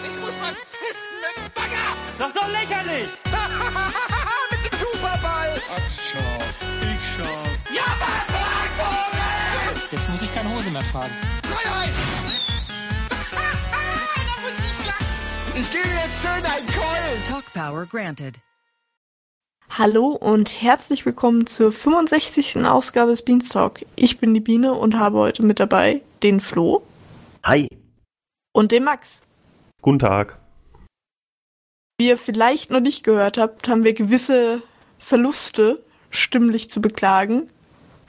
dich muss man fisten mit dem Bagger. Das ist doch lächerlich! mit dem Superball. Ach, schau. Ich schau. Ja, was, Vogel? Jetzt muss ich keine Hose mehr tragen. Freiheit. Ich gehe jetzt schön ein Keulen. Talk Power granted. Hallo und herzlich willkommen zur 65. Ausgabe des Beanstalk. Ich bin die Biene und habe heute mit dabei den Flo Hi. und den Max. Guten Tag. Wie ihr vielleicht noch nicht gehört habt, haben wir gewisse Verluste stimmlich zu beklagen.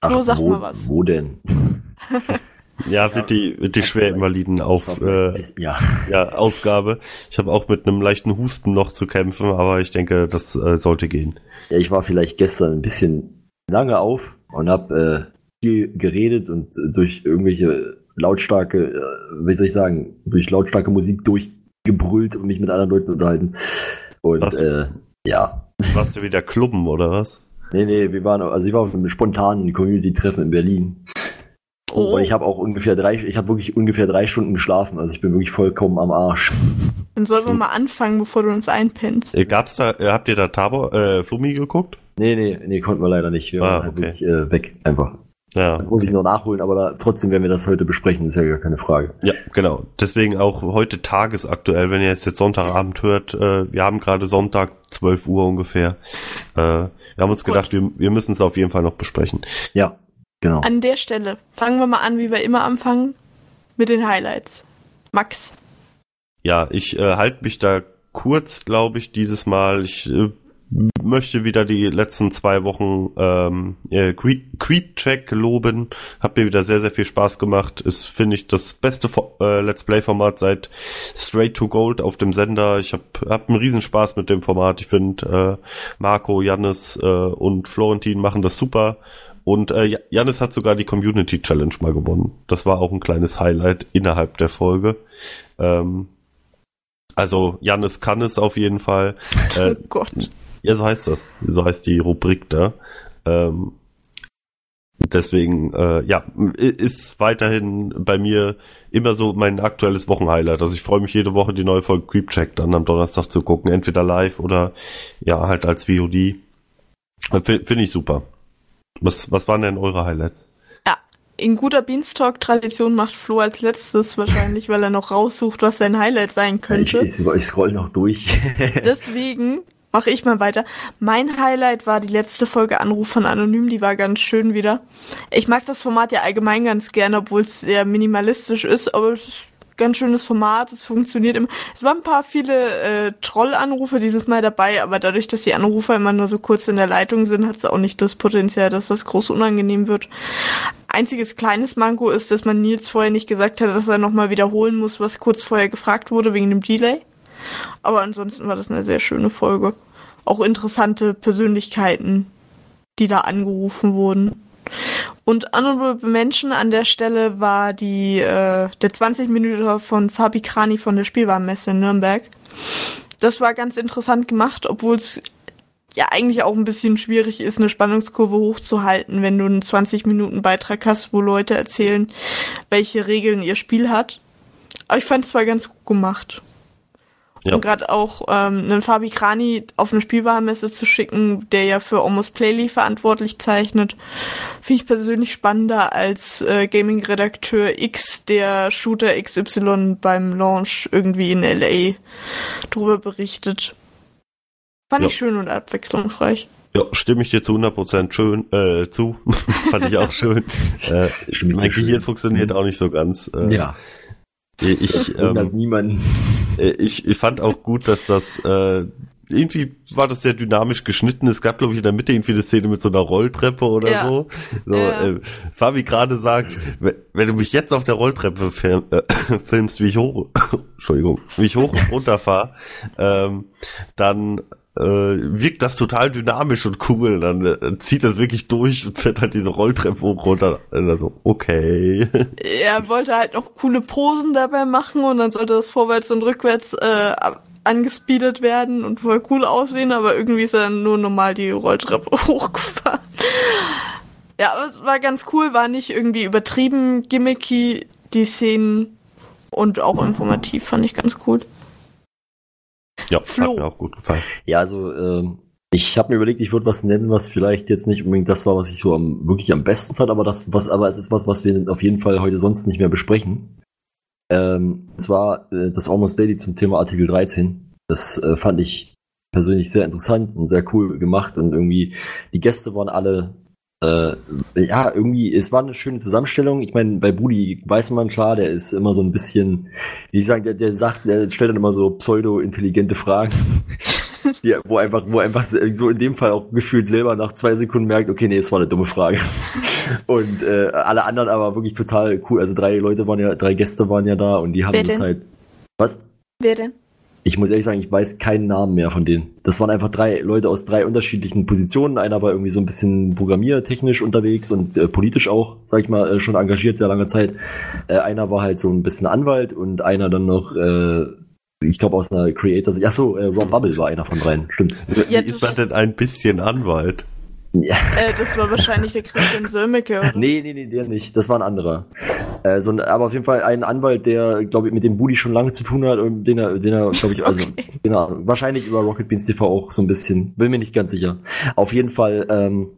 Flo, sag wo, mal was. Wo denn? Ja, wird die, wird die Schwerinvaliden auf äh, ja. ja, Ausgabe. Ich habe auch mit einem leichten Husten noch zu kämpfen, aber ich denke, das äh, sollte gehen. ja, ich war vielleicht gestern ein bisschen lange auf und habe äh, viel geredet und äh, durch irgendwelche lautstarke, äh, wie soll ich sagen, durch lautstarke Musik durchgebrüllt und mich mit anderen Leuten unterhalten. Und Was? äh, ja. Warst du wieder klubben oder was? Nee, nee, wir waren, also ich war auf einem spontanen Community-Treffen in Berlin. Oh, Und ich habe auch ungefähr drei, ich habe wirklich ungefähr drei Stunden geschlafen, also ich bin wirklich vollkommen am Arsch. dann sollen wir mal anfangen, bevor du uns einpennst. Äh, Gab's da, äh, habt ihr da Tabor, äh, Flummi geguckt? Nee, nee, nee, konnten wir leider nicht. Wir Ah, waren halt okay. wirklich äh, weg, einfach. Ja. Das muss ich noch nachholen, aber da, trotzdem werden wir das heute besprechen, ist ja gar keine Frage. Ja, genau. Deswegen auch heute tagesaktuell, wenn ihr jetzt, jetzt Sonntagabend hört, äh, wir haben gerade Sonntag 12 Uhr ungefähr. Äh, wir haben uns Gut. gedacht, wir, wir müssen es auf jeden Fall noch besprechen. Ja, genau. An der Stelle fangen wir mal an, wie wir immer anfangen, mit den Highlights. Max. Ja, ich äh, halte mich da kurz, glaube ich, dieses Mal. Ich äh, möchte wieder die letzten zwei Wochen ähm, äh, Creep, Check loben. Hat mir wieder sehr, sehr viel Spaß gemacht. Ist, finde ich, das beste äh, Let's Play-Format seit Straight to Gold auf dem Sender. Ich habe hab einen Riesenspaß mit dem Format. Ich finde, äh, Marco, Jannis äh, und Florentin machen das super. Und äh, Ja- Jannis hat sogar die Community Challenge mal gewonnen. Das war auch ein kleines Highlight innerhalb der Folge. Ähm, also Jannis kann es auf jeden Fall. Äh, oh Gott. Ja, so heißt das. So heißt die Rubrik da. Ähm, deswegen, äh, ja, ist weiterhin bei mir immer so mein aktuelles Wochenhighlight. Also ich freue mich jede Woche die neue Folge Creep Check dann am Donnerstag zu gucken. Entweder live oder ja, halt als VOD. Äh, fi- Finde ich super. Was, was waren denn eure Highlights? Ja, in guter Beanstalk-Tradition macht Flo als letztes wahrscheinlich, weil er noch raussucht, was sein Highlight sein Ich, könnte. ich, ich scroll noch durch. Deswegen mache ich mal weiter. Mein Highlight war die letzte Folge Anruf von Anonym, die war ganz schön wieder. Ich mag das Format ja allgemein ganz gerne, obwohl es sehr minimalistisch ist, aber es ist ein ganz schönes Format, es funktioniert immer. Es waren ein paar viele äh, Trollanrufe dieses Mal dabei, aber dadurch, dass die Anrufer immer nur so kurz in der Leitung sind, hat es auch nicht das Potenzial, dass das groß unangenehm wird. Einziges kleines Manko ist, dass man Nils vorher nicht gesagt hat, dass er nochmal wiederholen muss, was kurz vorher gefragt wurde wegen dem Delay. Aber ansonsten war das eine sehr schöne Folge. Auch interessante Persönlichkeiten, die da angerufen wurden. Und Honorable Mention an der Stelle war die äh, der 20 Minuten von Fabi Krani von der Spielwarenmesse in Nürnberg. Das war ganz interessant gemacht, obwohl es ja eigentlich auch ein bisschen schwierig ist, eine Spannungskurve hochzuhalten, wenn du einen 20 Minuten Beitrag hast, wo Leute erzählen, welche Regeln ihr Spiel hat. Aber ich fand es zwar ganz gut gemacht. Ja. Und gerade auch ähm, einen Fabi Krani auf eine Spielwarenmesse zu schicken, der ja für Almost Playly verantwortlich zeichnet, finde ich persönlich spannender als äh, Gaming-Redakteur X, der Shooter XY beim Launch irgendwie in LA drüber berichtet. Fand Ja. ich schön und abwechslungsreich. Ja, stimme ich dir zu 100% schön äh, zu. Fand ich auch schön. äh, mein. Gehirn funktioniert auch nicht so ganz. Äh, ja, Ich, das ich, ähm, niemanden. Äh, Ich, ich fand auch gut, dass das äh, irgendwie war das sehr dynamisch geschnitten. Es gab, glaube ich, in der Mitte irgendwie eine Szene mit so einer Rolltreppe oder Ja. so. so Ja. äh, Fabi gerade sagt, wenn, wenn du mich jetzt auf der Rolltreppe film, äh, filmst, wie ich hoch, Entschuldigung, wie ich hoch und runter fahre, ähm, dann äh, wirkt das total dynamisch und cool. Dann äh, zieht das wirklich durch und fährt halt diese Rolltreppe hoch runter. Also, okay. Er wollte halt noch coole Posen dabei machen und dann sollte das vorwärts und rückwärts äh, angespeedet werden und voll cool aussehen, aber irgendwie ist er dann nur normal die Rolltreppe hochgefahren. Ja, aber es war ganz cool, war nicht irgendwie übertrieben gimmicky, die Szenen und auch informativ fand ich ganz cool. Ja, Flo. hat mir auch gut gefallen. Ja, also ähm, ich habe mir überlegt, ich würde was nennen, was vielleicht jetzt nicht unbedingt das war, was ich so am, wirklich am besten fand, aber das, was, aber es ist was, was wir auf jeden Fall heute sonst nicht mehr besprechen. Ähm, und zwar äh, das Almost Daily zum Thema Artikel 13. Das äh, fand ich persönlich sehr interessant und sehr cool gemacht und irgendwie die Gäste waren alle äh, ja, irgendwie, es war eine schöne Zusammenstellung. Ich meine, bei Budi weiß man klar, der ist immer so ein bisschen, wie ich sagen, der, der sagt, der stellt dann immer so pseudo-intelligente Fragen, die, wo einfach, wo einfach so in dem Fall auch gefühlt selber nach zwei Sekunden merkt, okay, nee, es war eine dumme Frage. Und äh, alle anderen aber wirklich total cool. Also drei Leute waren ja, drei Gäste waren ja da und die haben Wer das denn? halt. Was? Wer denn? Ich muss ehrlich sagen, ich weiß keinen Namen mehr von denen. Das waren einfach drei Leute aus drei unterschiedlichen Positionen. Einer war irgendwie so ein bisschen programmiertechnisch unterwegs und äh, politisch auch, sag ich mal, äh, schon engagiert, sehr lange Zeit. Äh, einer war halt so ein bisschen Anwalt und einer dann noch, äh, ich glaube aus einer Creator. Ach so, äh, Rob Bubble war einer von dreien. Stimmt. Ja, Wie ist das- man denn ein bisschen Anwalt? Ja. Äh, das war wahrscheinlich der Christian Sölmecke, oder? Nee, nee, nee, der nicht. Das war ein anderer. Äh, so ein, aber auf jeden Fall ein Anwalt, der, glaube ich, mit dem Budi schon lange zu tun hat und den er, den er, glaube ich, also, Okay. genau, wahrscheinlich über Rocket Beans TV auch so ein bisschen. Bin mir nicht ganz sicher. Auf jeden Fall, ähm,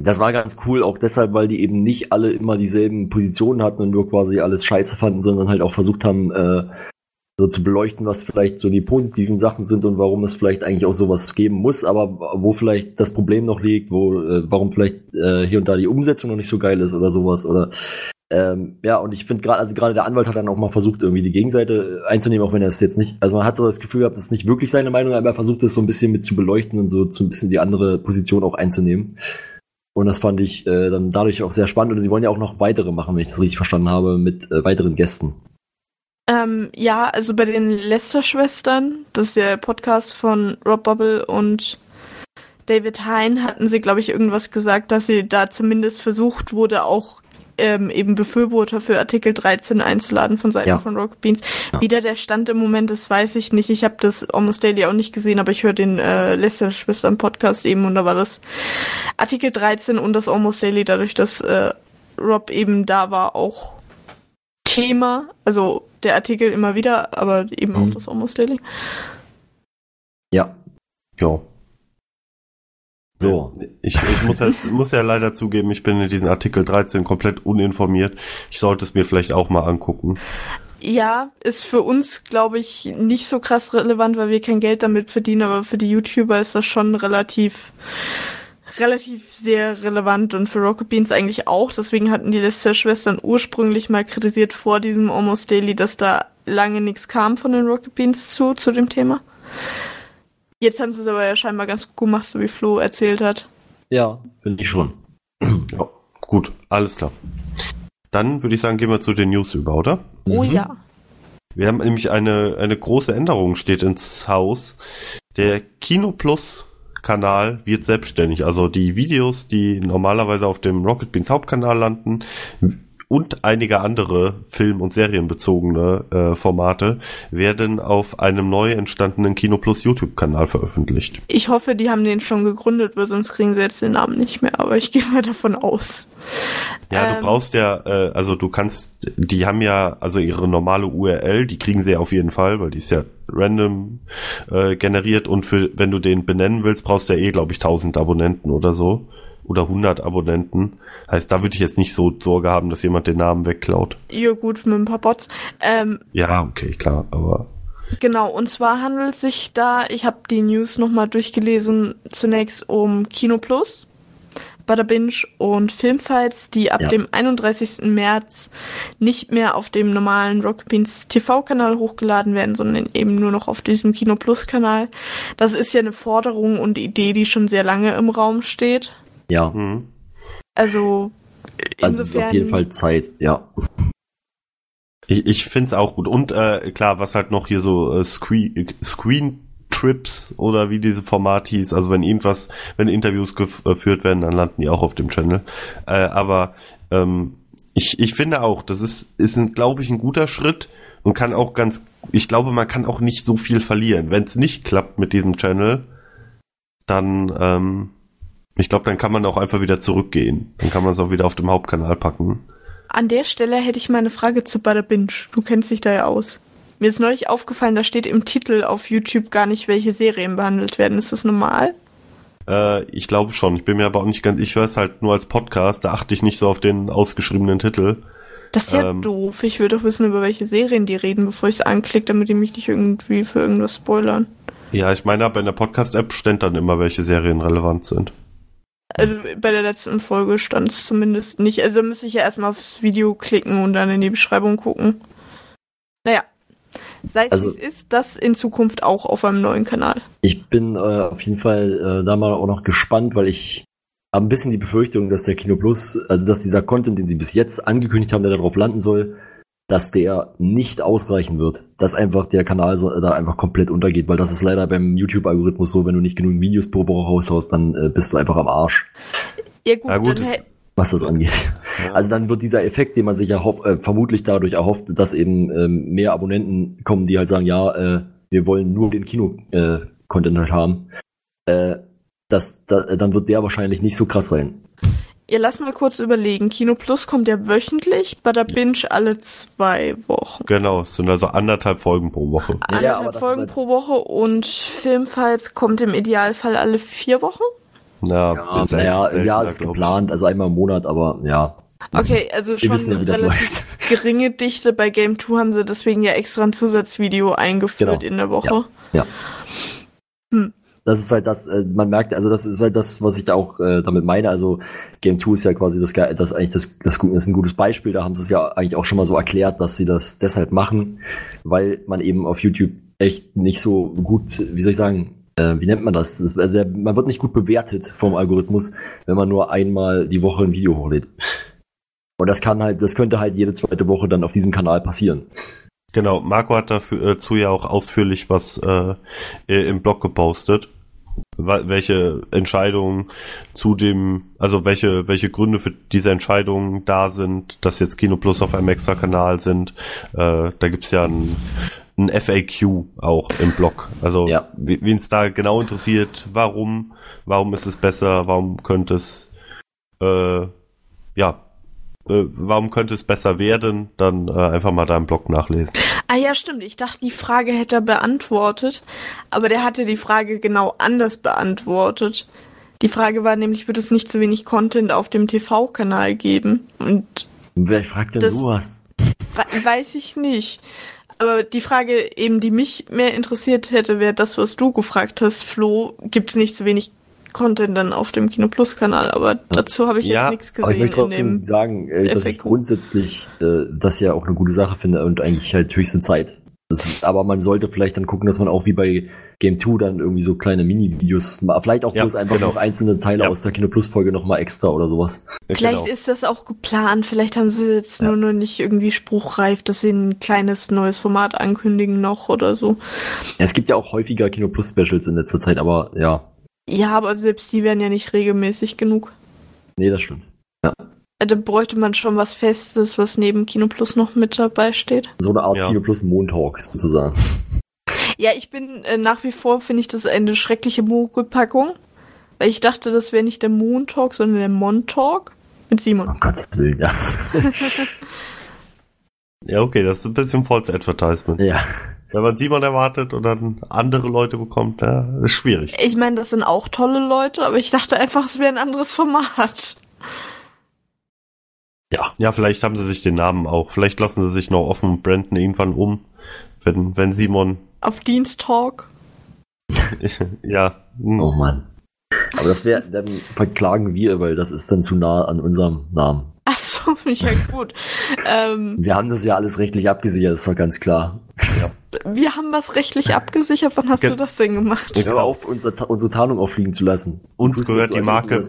das war ganz cool, auch deshalb, weil die eben nicht alle immer dieselben Positionen hatten und nur quasi alles scheiße fanden, sondern halt auch versucht haben, äh, so zu beleuchten, was vielleicht so die positiven Sachen sind und warum es vielleicht eigentlich auch sowas geben muss, aber wo vielleicht das Problem noch liegt, wo, äh, warum vielleicht äh, hier und da die Umsetzung noch nicht so geil ist oder sowas oder ähm, ja, und ich finde gerade, also gerade der Anwalt hat dann auch mal versucht, irgendwie die Gegenseite einzunehmen, auch wenn er es jetzt nicht, also man hat das Gefühl gehabt, das ist nicht wirklich seine Meinung, aber er versucht es so ein bisschen mit zu beleuchten und so, so ein bisschen die andere Position auch einzunehmen. Und das fand ich äh, dann dadurch auch sehr spannend und sie wollen ja auch noch weitere machen, wenn ich das richtig verstanden habe, mit äh, weiteren Gästen. Ähm, ja, also bei den Lester-Schwestern, das ist der Podcast von Rob Bubble und David Hein, hatten sie, glaube ich, irgendwas gesagt, dass sie da zumindest versucht wurde, auch ähm, eben Befürworter für Artikel 13 einzuladen von Seiten Ja. von Rocket Beans. Wie da der Stand im Moment ist, weiß ich nicht. Ich habe das Almost Daily auch nicht gesehen, aber ich höre den äh, Lester-Schwestern Podcast eben und da war das Artikel 13 und das Almost Daily, dadurch, dass äh, Rob eben da war, auch Thema. Also der Artikel immer wieder, aber eben auch Mhm. das Almost Daily. Ja. Ja. So. Ich, ich muss, ja, muss ja leider zugeben, ich bin in diesen Artikel 13 komplett uninformiert. Ich sollte es mir vielleicht auch mal angucken. Ja, ist für uns, glaube ich, nicht so krass relevant, weil wir kein Geld damit verdienen, aber für die YouTuber ist das schon relativ, relativ sehr relevant und für Rocket Beans eigentlich auch. Deswegen hatten die Lester-Schwestern ursprünglich mal kritisiert vor diesem Almost Daily, dass da lange nichts kam von den Rocket Beans zu, zu dem Thema. Jetzt haben sie es aber ja scheinbar ganz gut gemacht, so wie Flo erzählt hat. Ja, finde ich schon. Ja, gut, alles klar. Dann würde ich sagen, gehen wir zu den News über, oder? Oh Mhm. ja. Wir haben nämlich eine, eine große Änderung steht ins Haus. Der Kino Plus Kanal wird selbstständig. Also die Videos, die normalerweise auf dem Rocket Beans Hauptkanal landen und einige andere film- und serienbezogene äh, Formate werden auf einem neu entstandenen Kino Plus YouTube-Kanal veröffentlicht. Ich hoffe, die haben den schon gegründet, weil sonst kriegen sie jetzt den Namen nicht mehr, aber ich gehe mal davon aus. Ja, Ähm. du brauchst ja, äh, also du kannst, die haben ja, also ihre normale URL, die kriegen sie ja auf jeden Fall, weil die ist ja random äh, generiert und für, wenn du den benennen willst, brauchst du ja eh, glaube ich, 1000 Abonnenten oder so. Oder 100 Abonnenten. Heißt, da würde ich jetzt nicht so Sorge haben, dass jemand den Namen wegklaut. Ja gut, mit ein paar Bots. Ähm, Ja, okay, klar, aber Genau, und zwar handelt es sich da, ich habe die News nochmal durchgelesen, zunächst um Kino Plus, Butter Binge und Filmfights, die ab Ja. dem 31. März nicht mehr auf dem normalen Rock Beans TV-Kanal hochgeladen werden, sondern eben nur noch auf diesem Kino Plus-Kanal. Das ist ja eine Forderung und Idee, die schon sehr lange im Raum steht. Ja. hm. Also Also es ist auf jeden Fall Zeit, ja. ich, ich finde es auch gut. Und äh, klar, was halt noch hier so äh, Screen, Screen Trips oder wie diese Format hieß, also wenn irgendwas, wenn Interviews gef- geführt werden, dann landen die auch auf dem Channel. Äh, aber ähm, ich, ich finde auch, das ist, ist ein, glaube ich, ein guter Schritt und kann auch ganz, ich glaube, man kann auch nicht so viel verlieren. Wenn es nicht klappt mit diesem Channel, dann, ähm, ich glaube, dann kann man auch einfach wieder zurückgehen. Dann kann man es auch wieder auf dem Hauptkanal packen. An der Stelle hätte ich mal eine Frage zu Butter Binge. Du kennst dich da ja aus. Mir ist neulich aufgefallen, da steht im Titel auf YouTube gar nicht, welche Serien behandelt werden. Ist das normal? Äh, ich glaube schon. Ich bin mir aber auch nicht ganz, ich weiß halt nur als Podcast, da achte ich nicht so auf den ausgeschriebenen Titel. Das ist ja Ähm. doof. Ich will doch wissen, über welche Serien die reden, bevor ich es anklicke, damit die mich nicht irgendwie für irgendwas spoilern. Ja, ich meine, aber in der Podcast-App stand dann immer, welche Serien relevant sind. Also bei der letzten Folge stand es zumindest nicht. Also müsste ich ja erstmal aufs Video klicken und dann in die Beschreibung gucken. Naja. Sei es Also- wie es ist, das in Zukunft auch auf einem neuen Kanal. Ich bin äh, auf jeden Fall äh, da mal auch noch gespannt, weil ich habe ein bisschen die Befürchtung, dass der Kino Plus, also dass dieser Content, den sie bis jetzt angekündigt haben, der darauf landen soll, dass der nicht ausreichen wird. Dass einfach der Kanal so, da einfach komplett untergeht, weil das ist leider beim YouTube-Algorithmus so, wenn du nicht genug Videos pro Woche raushaust, dann äh, bist du einfach am Arsch, Ja gut, Ja, gut, was das angeht. Also dann wird dieser Effekt, den man sich erhoff, äh, vermutlich dadurch erhofft, dass eben ähm, mehr Abonnenten kommen, die halt sagen, ja, äh, wir wollen nur den Kino-Content halt haben, äh, das, da, dann wird der wahrscheinlich nicht so krass sein. Ja, lass mal kurz überlegen. Kino Plus kommt ja wöchentlich, Bada Binge alle zwei Wochen. Genau, es sind also anderthalb Folgen pro Woche. Ja, Anderthalb ist Folgen halt- pro Woche und Filmfights kommt im Idealfall alle vier Wochen. Ja, Ja, ist selten- seltener, ja, ist geplant, also einmal im Monat, aber ja. Okay, also schon wissen ja, wie das relativ läuft. geringe Dichte. Bei Game 2 haben sie deswegen ja extra ein Zusatzvideo eingeführt Genau. in der Woche. Ja. Hm. Das ist halt das, äh, man merkt, also das ist halt das, was ich auch äh, damit meine. Also Game 2 ist ja quasi das, das eigentlich das, das, das ist ein gutes Beispiel. Da haben sie es ja eigentlich auch schon mal so erklärt, dass sie das deshalb machen, weil man eben auf YouTube echt nicht so gut, wie soll ich sagen, äh, wie nennt man das? das also man wird nicht gut bewertet vom Algorithmus, wenn man nur einmal die Woche ein Video hochlädt. Und das kann halt, das könnte halt jede zweite Woche dann auf diesem Kanal passieren. Genau, Marco hat dafür, äh, ja auch ausführlich was äh, im Blog gepostet. Welche Entscheidungen zu dem, also welche, welche Gründe für diese Entscheidungen da sind, dass jetzt Kino Plus auf einem extra Kanal sind. Äh, da gibt's ja ein, ein FAQ auch im Blog. Also Ja. wen es da genau interessiert, warum, warum ist es besser, warum könnte es äh, ja, äh, warum könnte es besser werden, dann äh, einfach mal im Blog nachlesen. Ah ja, stimmt. Ich dachte, die Frage hätte er beantwortet, aber der hatte die Frage genau anders beantwortet. Die Frage war nämlich, wird es nicht zu wenig Content auf dem TV-Kanal geben? Und Wer fragt denn sowas? we- weiß ich nicht. Aber die Frage eben, die mich mehr interessiert hätte, wäre das, was du gefragt hast, Flo, gibt es nicht zu wenig Content dann auf dem Kino Plus Kanal? Aber dazu habe ich Ja, jetzt nichts Aber ich gesehen will in trotzdem dem. sagen, äh, dass ich grundsätzlich äh, das ja auch eine gute Sache finde und eigentlich halt höchste Zeit. Das ist, aber man sollte vielleicht dann gucken, dass man auch wie bei Game 2 dann irgendwie so kleine Mini-Videos, vielleicht auch Ja, bloß einfach genau. noch einzelne Teile Ja. aus der Kino Plus Folge nochmal extra oder sowas. Vielleicht Genau. ist das auch geplant, vielleicht haben sie jetzt Ja. nur noch nicht irgendwie spruchreif, dass sie ein kleines neues Format ankündigen noch oder so. Ja, es gibt ja auch häufiger Kino Plus Specials in letzter Zeit, aber ja, Ja, aber selbst die werden ja nicht regelmäßig genug. nee, das stimmt. Äh, Da bräuchte man schon was Festes, was neben Kino Plus noch mit dabei steht. So eine Art Ja. Kino Plus Montalk sozusagen. Ja, ich bin äh, nach wie vor, finde ich das eine schreckliche Mogelpackung. Weil ich dachte, das wäre nicht der Moon Talk, sondern der Mon Talk mit Simon. Um Gottes Willen, ja. Ja, okay, das ist ein bisschen False Advertisement. ja. Wenn man Simon erwartet und dann andere Leute bekommt, ja, ist schwierig. Ich meine, das sind auch tolle Leute, aber ich dachte einfach, es wäre ein anderes Format. Ja, vielleicht haben sie sich den Namen auch. Vielleicht lassen sie sich noch offen und branden irgendwann um. Wenn, wenn Simon, Auf Dienst Talk. ja, hm, Oh Mann. Aber das wäre, dann verklagen wir, weil das ist dann zu nah an unserem Namen. Ach so, ja gut. ähm, Wir haben das ja alles rechtlich abgesichert, ist doch ganz klar. wir haben was rechtlich abgesichert. Wann hast Ge- du das denn gemacht? Hör auf, unsere, unsere Tarnung auffliegen zu lassen. Uns gehört die so, als ob du Marke. das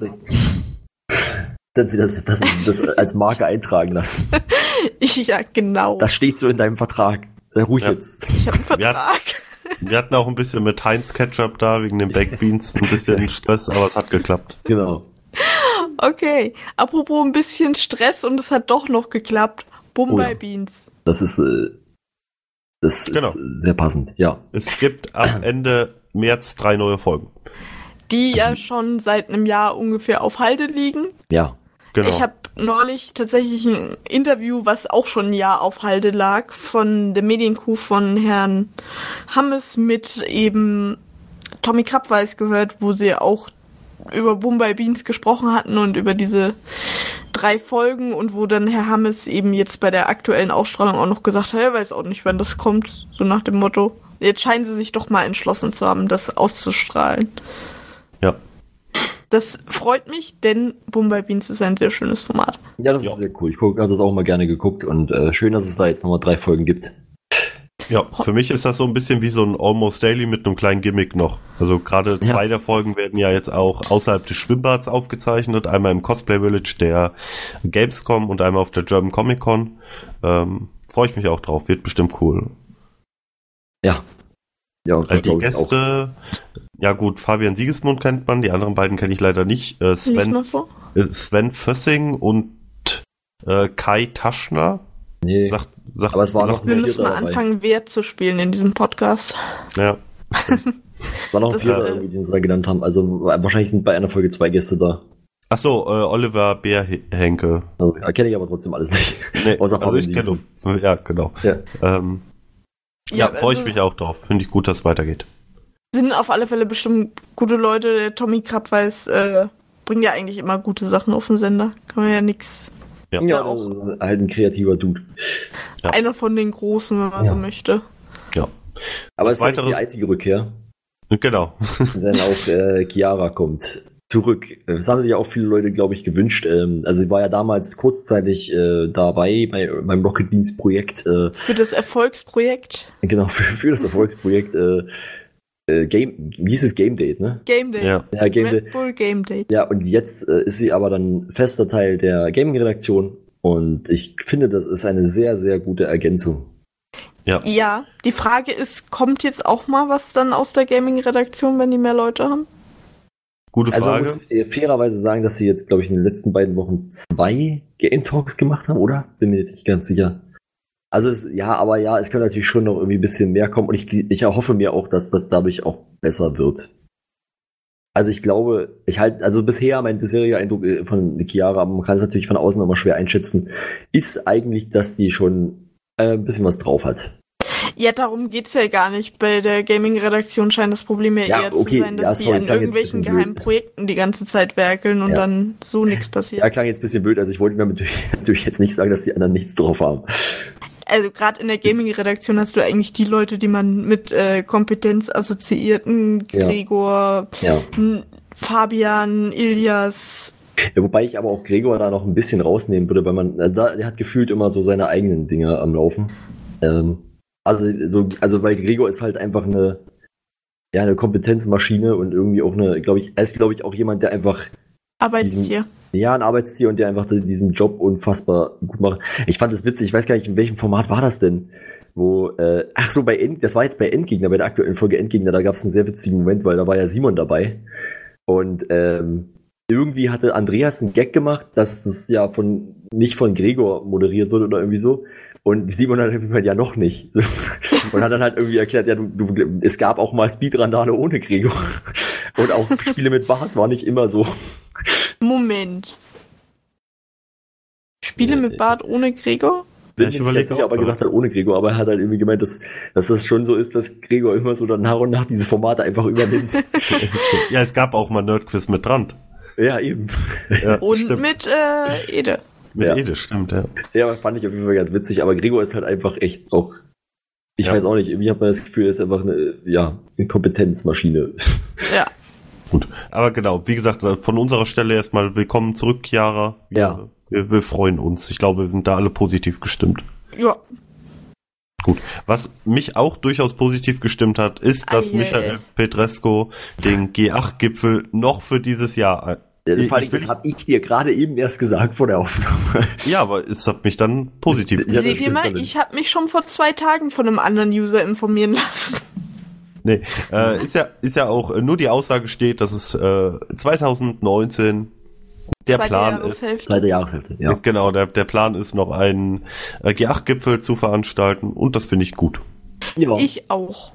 Dann wir das, das, das als Marke eintragen lassen. ja, genau. Das steht so in deinem Vertrag. Sei ruhig Ja. jetzt. ich habe einen Wir Vertrag. wir hatten auch ein bisschen mit Heinz Ketchup da, wegen den Baked Beans, ein bisschen Stress, aber es hat geklappt. Genau. Okay, apropos ein bisschen Stress und es hat doch noch geklappt. Bombay Oh ja. Beans. Das ist, äh, das Genau. ist sehr passend, ja. Es gibt ab Ende März drei neue Folgen. Die ja schon seit einem Jahr ungefähr auf Halde liegen. Ja. Genau. Ich habe neulich tatsächlich ein Interview, was auch schon ein Jahr auf Halde lag, von der Medienkuh von Herrn Hammes mit eben Tommy Krabweis gehört, wo sie auch über Bombay Beans gesprochen hatten und über diese drei Folgen und wo dann Herr Hammes eben jetzt bei der aktuellen Ausstrahlung auch noch gesagt hat, er weiß auch nicht, wann das kommt, so nach dem Motto. Jetzt scheinen sie sich doch mal entschlossen zu haben, das auszustrahlen. Ja. Das freut mich, denn Bombay Beans ist ein sehr schönes Format. Ja, das Ja. ist sehr cool. Ich habe das auch mal gerne geguckt und äh, schön, dass es da jetzt nochmal drei Folgen gibt. Ja, für mich ist das so ein bisschen wie so ein Almost Daily mit einem kleinen Gimmick noch. Also gerade Ja. zwei der Folgen werden ja jetzt auch außerhalb des Schwimmbads aufgezeichnet. Einmal im Cosplay Village der Gamescom und einmal auf der German Comic Con. Ähm, Freue ich mich auch drauf, wird bestimmt cool. Ja. Ja, und Also die. Gäste, ja gut, Fabian Siegesmund kennt man, die anderen beiden kenne ich leider nicht. Äh, Sven, äh, Sven Fössing und äh, Kai Taschner. Nee, Sagt, sagt, Aber es war noch Wir müssen mal dabei. anfangen, Wert zu spielen in diesem Podcast. Ja, war noch Vierter, äh, irgendwie, den sie da genannt haben. Also wahrscheinlich sind bei einer Folge zwei Gäste da. Ach so, äh, Oliver Bärhenke. Also, erkenne ich aber trotzdem alles nicht. Nee, Außer also ich kenne. Ja, genau. Ja. Ähm, ja, freue ich also mich auch drauf. Finde ich gut, dass es weitergeht. Sind auf alle Fälle bestimmt gute Leute. Der Tommy Krabweis äh, bringt ja eigentlich immer gute Sachen auf den Sender. Kann man ja nix. Ja. Ja, halt ein kreativer Dude. Ja. Einer von den Großen, wenn man Ja. so möchte. Ja. Aber es ist ja nicht die weiteres- einzige Rückkehr, Genau. wenn auch äh, Chiara kommt. Zurück. Das haben sich ja auch viele Leute, glaube ich, gewünscht. Ähm, also sie war ja damals kurzzeitig äh, dabei bei, beim Rocket Beans Projekt. Äh, Für das Erfolgsprojekt genau, für, für das Erfolgsprojekt äh, äh, Game, wie hieß es? Game Date, ne? Game Day. Ja. Ja, Game Date. Red Bull Game Day. Ja, und jetzt äh, ist sie aber dann fester Teil der Gaming-Redaktion und ich finde, das ist eine sehr, sehr gute Ergänzung. Ja. Ja, die Frage ist, kommt jetzt auch mal was dann aus der Gaming-Redaktion, wenn die mehr Leute haben? Gute Also man Frage. muss äh, fairerweise sagen, dass sie jetzt, glaube ich, in den letzten beiden Wochen zwei Game Talks gemacht haben, oder? Bin mir jetzt nicht ganz sicher. Also es, ja, aber ja, es kann natürlich schon noch irgendwie ein bisschen mehr kommen und ich, ich erhoffe mir auch, dass das dadurch auch besser wird. Also ich glaube, ich halt, also bisher mein bisheriger Eindruck äh, von Chiara, man kann es natürlich von außen immer schwer einschätzen, ist eigentlich, dass die schon äh, ein bisschen was drauf hat. Ja, darum geht's ja gar nicht. Bei der Gaming-Redaktion scheint das Problem ja, Ja, eher okay, zu sein, dass ja, die sorry, an jetzt ein irgendwelchen geheimen blöd. Projekten die ganze Zeit werkeln und Ja. dann so nichts passiert. Ja, klang jetzt ein bisschen blöd, also ich wollte damit natürlich jetzt nicht sagen, dass die anderen nichts drauf haben. Also gerade in der Gaming-Redaktion hast du eigentlich die Leute, die man mit äh, Kompetenz assoziierten, Ja. Gregor, Ja. n- Fabian, Ilias. Ja, wobei ich aber auch Gregor da noch ein bisschen rausnehmen würde, weil man, also da, der hat gefühlt immer so seine eigenen Dinge am Laufen. Ähm, also, so, also, weil Gregor ist halt einfach eine, ja, eine Kompetenzmaschine und irgendwie auch eine, glaube ich, er ist, glaube ich, auch jemand, der einfach, Arbeitstier. Ja, ein Arbeitstier und der einfach diesen Job unfassbar gut macht. Ich fand das witzig, ich weiß gar nicht, in welchem Format war das denn? Wo, äh, ach so, bei End, das war jetzt bei Endgegner, bei der aktuellen Folge Endgegner, da gab es einen sehr witzigen Moment, weil da war ja Simon dabei. Und ähm, irgendwie hatte Andreas einen Gag gemacht, dass das ja von nicht von Gregor moderiert wird oder irgendwie so. Und Simon hat irgendwie ja noch nicht. Und hat dann halt irgendwie erklärt, ja, du, du, es gab auch mal Speedrandale ohne Gregor. Und auch Spiele mit Bart war nicht immer so. Moment. Spiele mit Bart ohne Gregor? Bin Ja, ich ich überleg überlege nicht, ob er auch, gesagt hat ohne Gregor, aber er hat halt irgendwie gemeint, dass, dass das schon so ist, dass Gregor immer so dann nach und nach diese Formate einfach übernimmt. Ja, es gab auch mal Nerdquiz mit Rand. ja, eben. Ja, Und stimmt. mit äh, Ede. Mit Ja. Ede, stimmt, ja. Ja, fand ich auf jeden Fall ganz witzig, aber Gregor ist halt einfach echt auch, ich Ja. weiß auch nicht, irgendwie hat man das Gefühl, er ist einfach eine, ja, eine Kompetenzmaschine. Ja. Gut. Aber genau, wie gesagt, von unserer Stelle erstmal willkommen zurück, Chiara. Wir, Ja. Wir, wir freuen uns. Ich glaube, wir sind da alle positiv gestimmt. Ja. Gut. Was mich auch durchaus positiv gestimmt hat, ist, dass ei, Michael. Petresco den G8-Gipfel noch für dieses Jahr. Ich- vor allem, das habe ich dir gerade eben erst gesagt vor der Aufnahme. Ja, aber es hat mich dann positiv Ja, Seht ihr mal, ich habe mich schon vor zwei Tagen von einem anderen User informieren lassen. Nee, äh, ist ja, ist ja auch, nur die Aussage steht, dass es äh, 2019 der Zweite Plan ist. Jahreshälfte. Zweite Jahreshälfte, ja. Genau, der, der Plan ist noch einen äh, G8-Gipfel zu veranstalten und das finde ich gut. ja. Ich auch.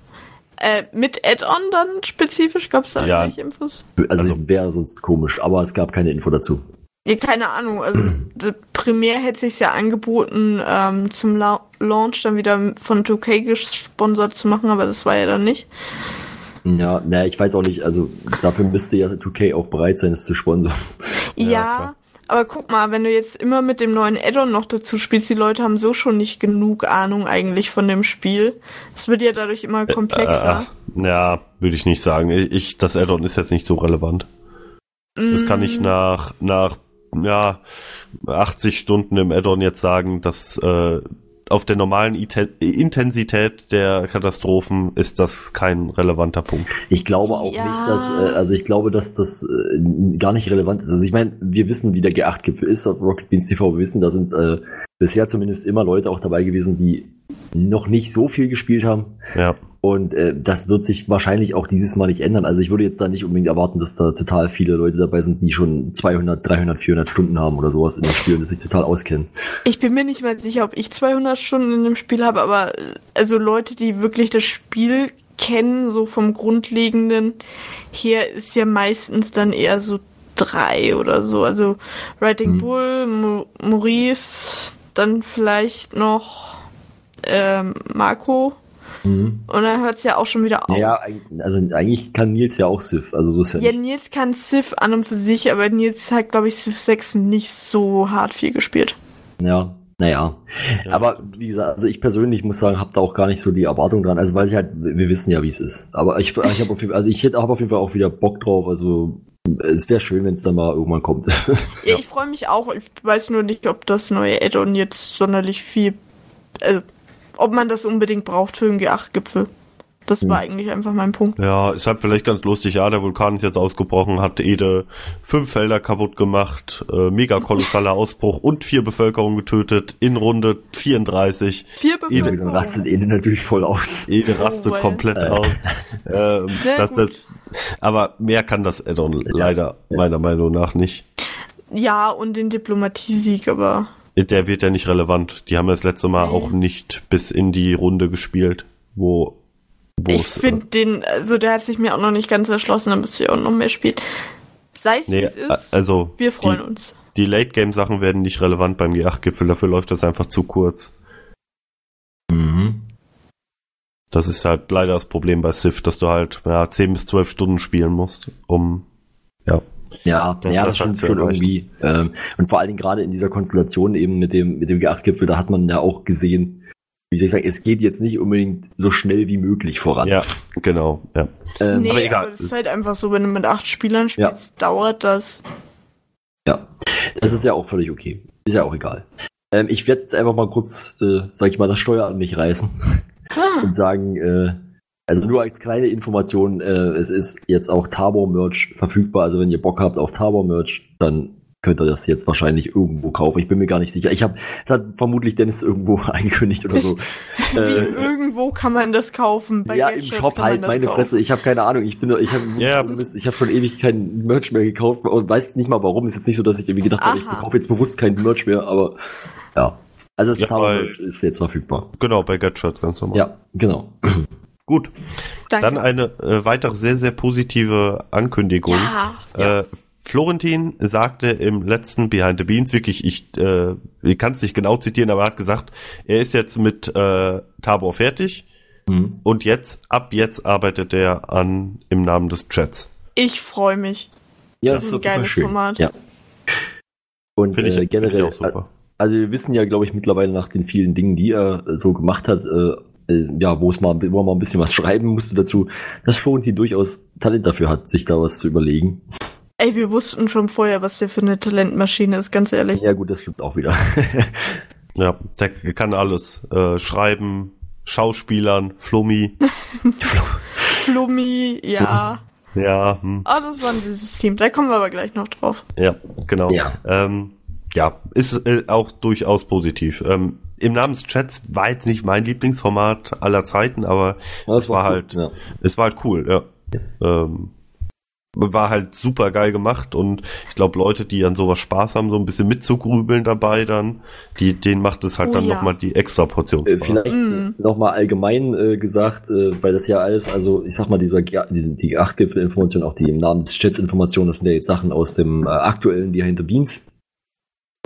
Äh, mit Add-on dann spezifisch? Gab es da Ja. irgendwelche Infos? also, also- wäre sonst komisch, aber es gab keine Info dazu. Ja, keine Ahnung. Also primär hätte sich ja angeboten, ähm, zum La Launch dann wieder von 2K gesponsert zu machen, aber das war ja dann nicht. Ja, naja, ich weiß auch nicht, also dafür müsste ja 2K auch bereit sein, es zu sponsern. Ja, klar. Aber guck mal, wenn du jetzt immer mit dem neuen Add-on noch dazu spielst, die Leute haben so schon nicht genug Ahnung eigentlich von dem Spiel. Es wird ja dadurch immer komplexer. Äh, ja, würde ich nicht sagen. Ich, das Add-on ist jetzt nicht so relevant. Das kann ich Mm, nach, nach, ja, 80 Stunden im Add-on jetzt sagen, dass äh, auf der normalen Intensität der Katastrophen ist das kein relevanter Punkt. Ich glaube auch Ja. nicht, dass, äh, also ich glaube, dass das äh, gar nicht relevant ist. Also ich meine, wir wissen, wie der G8-Gipfel ist auf Rocket Beans TV. Wir wissen, da sind äh, bisher zumindest immer Leute auch dabei gewesen, die noch nicht so viel gespielt haben. Ja. Und äh, das wird sich wahrscheinlich auch dieses Mal nicht ändern. Also ich würde jetzt da nicht unbedingt erwarten, dass da total viele Leute dabei sind, die schon 200, 300, 400 Stunden haben oder sowas in dem Spiel und das sich total auskennen. Ich bin mir nicht mal sicher, ob ich 200 Stunden in dem Spiel habe, aber äh, also Leute, die wirklich das Spiel kennen, so vom Grundlegenden her, ist ja meistens dann eher so drei oder so. Also Writing Mhm. Bull, Mo Maurice, dann vielleicht noch ähm, Marco. Mhm. Und dann hört es ja auch schon wieder auf. Eig- also eigentlich kann Nils ja auch Sif, also so ist ja, Ja, nicht. Nils kann Civ an und für sich, aber Nils hat, glaube ich, Civ 6 nicht so hart viel gespielt. Ja, naja. Aber wie gesagt, also ich persönlich muss sagen, habe da auch gar nicht so die Erwartung dran. Also weil ich halt, wir wissen ja, wie es ist. Aber ich, ich habe auf jeden Fall, also ich hätte hab auf jeden Fall auch wieder Bock drauf. Also es wäre schön, wenn es dann mal irgendwann kommt. Ja, ich freue mich auch. Ich weiß nur nicht, ob das neue Add-on jetzt sonderlich viel, also, ob man das unbedingt braucht für den G8-Gipfel. Das war Hm. eigentlich einfach mein Punkt. Ja, ist halt vielleicht ganz lustig. Ja, der Vulkan ist jetzt ausgebrochen, hat Ede fünf Felder kaputt gemacht, äh, mega kolossaler Ausbruch und vier Bevölkerung getötet in Runde 34. Vier dann Bevölkerung. rastet Ende natürlich voll aus. Ede rastet well. komplett Äh. aus. Ähm, das, das, aber mehr kann das Addon leider meiner Meinung nach nicht. Ja, und den Diplomatiesieg, aber Der wird ja nicht relevant. Die haben das letzte Mal Nee. auch nicht bis in die Runde gespielt, wo ich finde den, also der hat sich mir auch noch nicht ganz erschlossen, da müsste ich auch noch mehr spielen. Sei es nee, wie es ist, also wir freuen die, uns. die Late-Game-Sachen werden nicht relevant beim G8-Gipfel, dafür läuft das einfach zu kurz. Mhm. Das ist halt leider das Problem bei Civ, dass du halt ja, 10 bis 12 Stunden spielen musst, um ja. Ja, Das- ja, das stimmt schon irgendwie. Ähm, und vor allen Dingen gerade in dieser Konstellation eben mit dem, mit dem G8-Gipfel, da hat man ja auch gesehen, wie soll ich sagen, es geht jetzt nicht unbedingt so schnell wie möglich voran. Ja, genau, ja. Ähm, nee, aber egal. das ist halt einfach so, wenn du mit acht Spielern Ja. spielst, dauert das. Ja, das ist ja auch völlig okay. Ist ja auch egal. Ähm, ich werde jetzt einfach mal kurz, äh, sag ich mal, das Steuer an mich reißen und sagen, äh, also nur als kleine Information, äh, es ist jetzt auch Tabor-Merch verfügbar. Also wenn ihr Bock habt auf Tabor-Merch, dann könnt ihr das jetzt wahrscheinlich irgendwo kaufen. Ich bin mir gar nicht sicher. Ich habe, das hat vermutlich Dennis irgendwo angekündigt oder so. Wie äh, irgendwo kann man das kaufen. Bei ja, im Gadgets Shop halt, meine kaufen. Fresse. Ich habe keine Ahnung. Ich bin, ich habe, Ja. ich habe schon ewig kein Merch mehr gekauft und weiß nicht mal warum. Ist jetzt nicht so, dass ich irgendwie gedacht habe, ich Aha. kaufe jetzt bewusst kein Merch mehr, aber ja. Also das Ja, Merch ist jetzt verfügbar. Genau, bei Gadgets ganz normal. Ja, genau. Gut, Danke. dann eine äh, weitere sehr, sehr positive Ankündigung. ja, Äh, Florentin sagte im letzten Behind the Beans wirklich, ich, äh, ich kann es nicht genau zitieren, aber er hat gesagt, er ist jetzt mit äh, Tabor fertig Mhm. und jetzt, ab jetzt arbeitet er an im Namen des Chats. ich freue mich. Ja, Das ist ein geiles Format. Ja. Und Finde ich, äh, find generell, ich auch super. also wir wissen ja, glaube ich, mittlerweile nach den vielen Dingen, die er äh, so gemacht hat, äh, äh, ja, wo es mal, wo er mal ein bisschen was schreiben musste dazu, dass Florentin durchaus Talent dafür hat, sich da was zu überlegen. Ey, wir wussten schon vorher, was der für eine Talentmaschine ist, ganz ehrlich. Ja, gut, das stimmt auch wieder. Ja, der kann alles. Äh, schreiben, Schauspielern, Flummi. Flummi, ja. ja, hm, Ah, das war ein süßes Team. Da kommen wir aber gleich noch drauf. ja, genau. Ja. Ähm, ja, ist äh, auch durchaus positiv. Ähm, Im Namen des Chats war jetzt nicht mein Lieblingsformat aller Zeiten, aber Das war cool, halt- ja. es war halt cool, ja. Ähm, war halt super geil gemacht und ich glaube, Leute, die an sowas Spaß haben, so ein bisschen mitzugrübeln dabei dann, die, denen macht es halt Oh dann ja. nochmal die extra Portion Äh. Vielleicht Mm. nochmal allgemein äh, gesagt, äh, weil das ja alles, also ich sag mal, dieser die, die 8 Gipfel-Information, auch die im Namen des Chats-Informationen, das sind ja jetzt Sachen aus dem äh, aktuellen Behind the Beans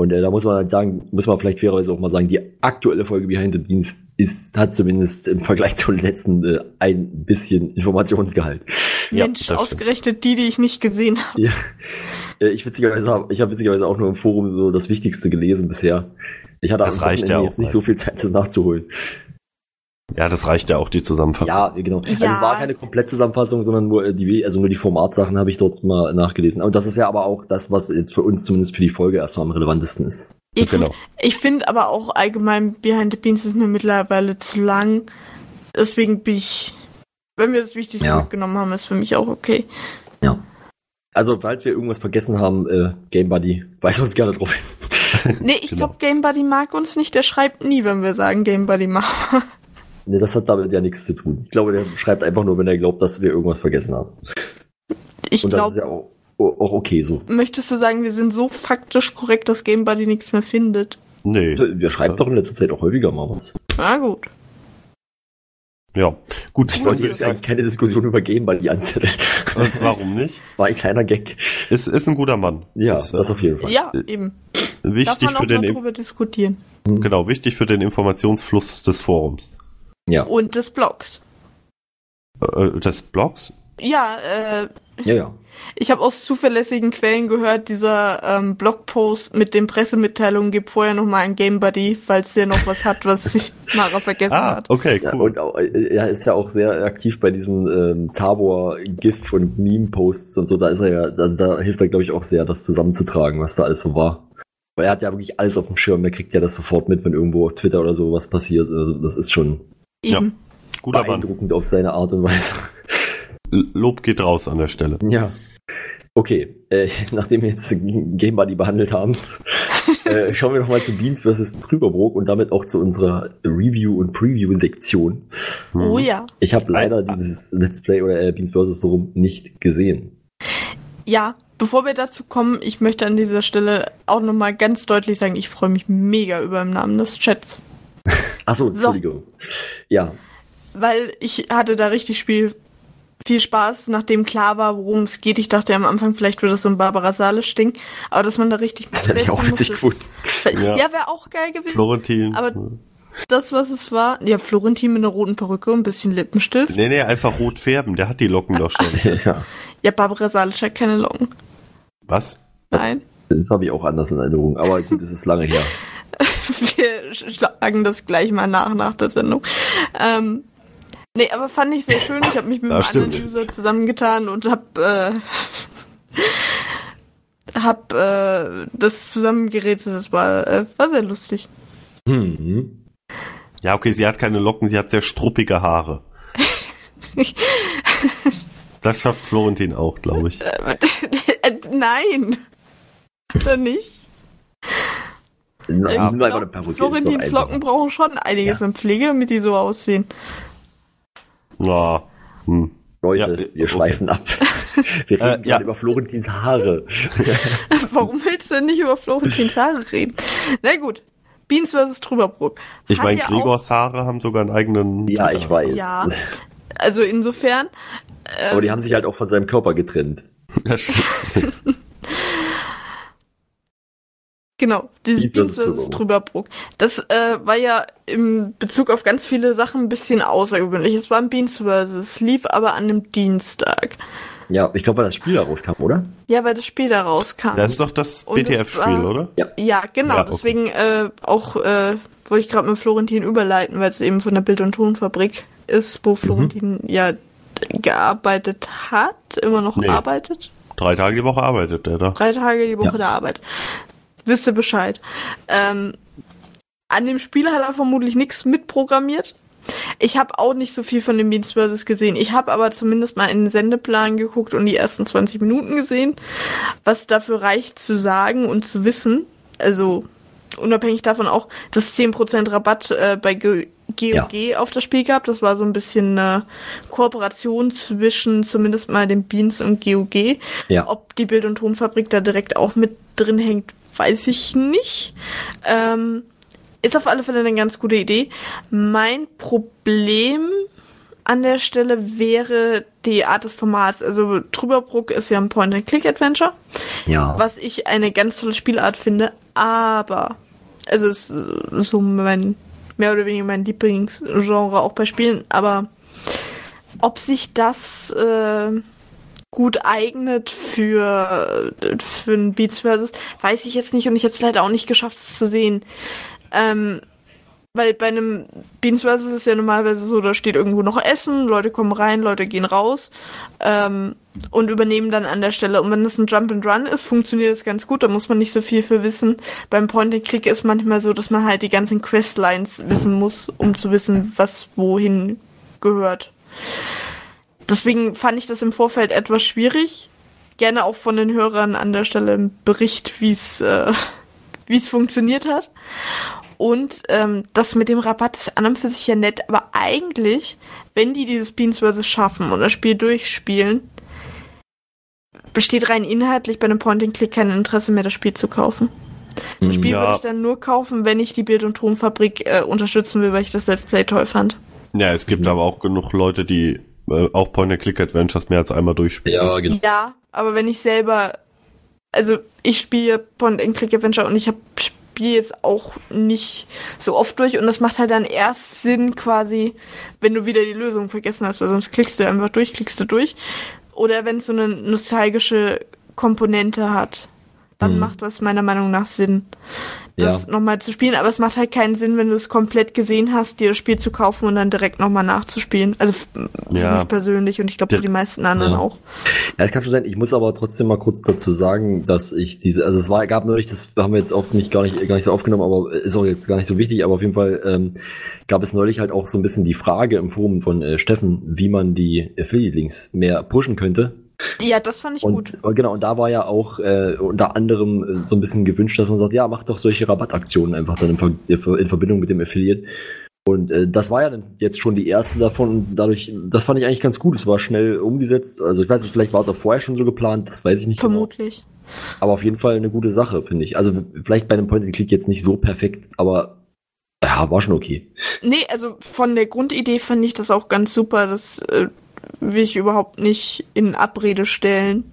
Und äh, da muss man halt sagen, muss man vielleicht fairerweise auch mal sagen, die aktuelle Folge Behind the Beans ist, hat zumindest im Vergleich zur letzten äh, ein bisschen Informationsgehalt. Ja, Mensch, stimmt. ausgerechnet die, die ich nicht gesehen habe. Ja. Äh, Ich witzigerweise habe ich hab witzigerweise auch nur im Forum so das Wichtigste gelesen bisher. Ich hatte Das am Wochenende ja jetzt nicht so viel Zeit, das nachzuholen. Ja, das reicht ja auch, die Zusammenfassung. Ja, genau. Also Ja. es war keine Komplettzusammenfassung, sondern nur äh, die, also nur die Formatsachen habe ich dort mal nachgelesen. Und das ist ja aber auch das, was jetzt für uns zumindest für die Folge erstmal am relevantesten ist. Ich, Genau. ich finde aber auch allgemein Behind the Beans ist mir mittlerweile zu lang. Deswegen bin ich, wenn wir das Wichtigste Ja. mitgenommen haben, ist für mich auch okay. Ja. Also, falls wir irgendwas vergessen haben, äh, Game Buddy, weise uns gerne drauf hin. Nee, ich Genau. glaube, Game Buddy mag uns nicht. Der schreibt nie, wenn wir sagen Game Buddy machen. Nee, das hat damit ja nichts zu tun. Ich glaube, der schreibt einfach nur, wenn er glaubt, dass wir irgendwas vergessen haben. Ich Und das ist glaube, ja auch, auch okay so. möchtest du sagen, wir sind so faktisch korrekt, dass Game Buddy nichts mehr findet? Nee. Wir schreiben doch in letzter Zeit auch häufiger mal was. Na gut. Ja. Gut, Ich wollte würde jetzt sagen, eigentlich keine Diskussion über Game Buddy anzetteln. äh, warum nicht? War ein kleiner Gag. Ist, ist ein guter Mann. Ja, ist, äh, das auf jeden Fall. Ja, eben. Darf wichtig man auch für den, drüber diskutieren. genau, wichtig für den Informationsfluss des Forums. Ja, Und des Blogs. Äh, des Blogs? Ja, äh, ja, ja. ich habe aus zuverlässigen Quellen gehört, dieser ähm, Blogpost mit den Pressemitteilungen gibt vorher nochmal ein Game Buddy, falls der noch was hat, was sich Mara vergessen Ah, hat. okay, Ja, cool. und auch, äh, er ist ja auch sehr aktiv bei diesen ähm, Tabor-GIF- und Meme-Posts und so. Da ist er ja, also da hilft er, glaube ich, auch sehr, das zusammenzutragen, was da alles so war. Weil er hat ja wirklich alles auf dem Schirm. Er kriegt ja das sofort mit, wenn irgendwo auf Twitter oder so was passiert. Also das ist schon Eben. Guter Mann. beeindruckend auf seine Art und Weise. Lob geht raus an der Stelle. Ja. Okay, äh, nachdem wir jetzt Game Buddy behandelt haben, äh, schauen wir nochmal zu Beans vs. Trüberbrook und damit auch zu unserer Review- und Preview-Sektion. Oh Mhm. ja. Ich habe leider dieses Let's Play oder äh, Beans vs. so rum nicht gesehen. Ja, bevor wir dazu kommen, ich möchte an dieser Stelle auch nochmal ganz deutlich sagen, ich freue mich mega über im Namen des Chats. Achso, So. Entschuldigung. Ja, Weil ich hatte da richtig Spiel, viel Spaß, nachdem klar war, worum es geht. Ich dachte ja am Anfang, vielleicht wird das so ein Barbara Salisch-Ding, aber dass man da richtig das hätte ich auch witzig gefunden. Ja, Ja. wäre auch geil gewesen. Florentin. Aber das, was es war, ja, Florentin mit einer roten Perücke und ein bisschen Lippenstift. Nee, nee, einfach rot färben. Der hat die Locken doch schon. ja, Ja, Barbara Salisch hat keine Locken. Was? Nein. Das habe ich auch anders in Erinnerung. Aber gut, es ist lange her. Wir schlagen das gleich mal nach, nach der Sendung. Ähm, nee, aber fand ich sehr schön. Ich habe mich mit einem anderen. User zusammengetan und hab, äh, hab äh, das zusammengerätselt. Das war, äh, war sehr lustig. Hm. Ja, okay, sie hat keine Locken, sie hat sehr struppige Haare. Das schafft Florentin auch, glaube ich. Äh, Nein. Oder nicht? Na, Ja, nimm einfach eine Perücke. Florentins. Locken brauchen schon einiges an Pflege, damit die so aussehen. Ja. Hm. Leute, Ja, wir okay. schweifen ab. Wir reden Äh, gerade ja. über Florentins Haare. Warum willst du denn nicht über Florentins Haare reden? Na gut. Beans vs. Trüberbrook. Ich meine, ja auch- Gregors Haare haben sogar einen eigenen. ja, ich weiß. Ja. Also insofern. Ähm, Aber die haben sich halt auch von seinem Körper getrennt. Das stimmt. Genau, dieses Beans vs. Trüberbrook. Das äh, war ja im Bezug auf ganz viele Sachen ein bisschen außergewöhnlich. Es war ein Beans vs. lief aber an einem Dienstag. Ja, ich glaube, weil das Spiel da rauskam, oder? Ja, weil das Spiel da rauskam. Das ist doch das BTF-Spiel, oder? Ja, genau. Ja, okay. Deswegen äh, auch äh, wollte ich gerade mit Florentin überleiten, weil es eben von der Bild- und Tonfabrik ist, wo Florentin ja gearbeitet hat, immer noch Nee. arbeitet. Drei Tage die Woche arbeitet der da. Drei Tage die Woche Ja. der Arbeit. Wisst ihr Bescheid. Ähm, an dem Spiel hat er vermutlich nichts mitprogrammiert. Ich habe auch nicht so viel von den Beans vs. gesehen. Ich habe aber zumindest mal in den Sendeplan geguckt und die ersten 20 Minuten gesehen, was dafür reicht zu sagen und zu wissen. Also unabhängig davon auch, dass 10% Rabatt äh, bei G GOG auf das Spiel gab. Das war so ein bisschen eine Kooperation zwischen zumindest mal den Beans und GOG. Ja. Ob die Bild- und Tonfabrik da direkt auch mit drin hängt, weiß ich nicht. Ähm, ist auf alle Fälle eine ganz gute Idee. Mein Problem an der Stelle wäre die Art des Formats. Also Trüberbruck ist ja ein Point-and-Click-Adventure, Ja. was ich eine ganz tolle Spielart finde. aber, also es ist so mein, mehr oder weniger mein Lieblingsgenre auch bei Spielen, aber ob sich das äh, gut eignet für, für ein Beats vs. weiß ich jetzt nicht und ich habe es leider auch nicht geschafft, es zu sehen. Ähm, weil bei einem Beans vs. ist ja normalerweise so, da steht irgendwo noch Essen, Leute kommen rein, Leute gehen raus ähm, und übernehmen dann an der Stelle. Und wenn das ein Jump and Run ist, funktioniert das ganz gut, da muss man nicht so viel für wissen. Beim Point and Click ist manchmal so, dass man halt die ganzen Questlines wissen muss, um zu wissen, was wohin gehört. Deswegen fand ich das im Vorfeld etwas schwierig. Gerne auch von den Hörern an der Stelle im Bericht, wie es äh, wie es funktioniert hat. Und ähm, das mit dem Rabatt ist an und für sich ja nett, aber eigentlich, wenn die dieses Beans vs. schaffen und das Spiel durchspielen, besteht rein inhaltlich bei einem Point-and-Click kein Interesse mehr, das Spiel zu kaufen. Das Spiel Ja. würde ich dann nur kaufen, wenn ich die Bild- und Tonfabrik äh, unterstützen will, weil ich das Let's Play toll fand. Ja, es gibt aber auch genug Leute, die äh, auch Point-and-Click-Adventures mehr als einmal durchspielen. Ja, genau. Ja, aber wenn ich selber, also ich spiele Point and Click Adventure und ich habe spiele jetzt auch nicht so oft durch und das macht halt dann erst Sinn quasi, wenn du wieder die Lösung vergessen hast, weil sonst klickst du einfach durch, klickst du durch. Oder wenn es so eine nostalgische Komponente hat, dann Mhm. macht das meiner Meinung nach Sinn, das Ja. nochmal zu spielen. Aber es macht halt keinen Sinn, wenn du es komplett gesehen hast, dir das Spiel zu kaufen und dann direkt nochmal nachzuspielen. Also für Ja. mich persönlich und ich glaube für die meisten anderen Ja. auch. Ja, es kann schon sein. Ich muss aber trotzdem mal kurz dazu sagen, dass ich diese, also es war, gab neulich, das haben wir jetzt auch nicht gar nicht gar nicht so aufgenommen, aber ist auch jetzt gar nicht so wichtig. Aber auf jeden Fall ähm, gab es neulich halt auch so ein bisschen die Frage im Forum von äh, Steffen, wie man die Affiliate-Links mehr pushen könnte. Ja, das fand ich gut. Und äh, genau, und da war ja auch äh, unter anderem äh, so ein bisschen gewünscht, dass man sagt, ja, mach doch solche Rabattaktionen einfach dann in, Ver in Verbindung mit dem Affiliate. Und äh, das war ja dann jetzt schon die erste davon. Und dadurch, das fand ich eigentlich ganz gut. Es war schnell umgesetzt. Also ich weiß nicht, vielleicht war es auch vorher schon so geplant, das weiß ich nicht Vermutlich. genau. Aber auf jeden Fall eine gute Sache, finde ich. Also vielleicht bei einem Point-and-Click jetzt nicht so perfekt, aber ja, war schon okay. Nee, also von der Grundidee fand ich das auch ganz super. Das äh, will ich überhaupt nicht in Abrede stellen.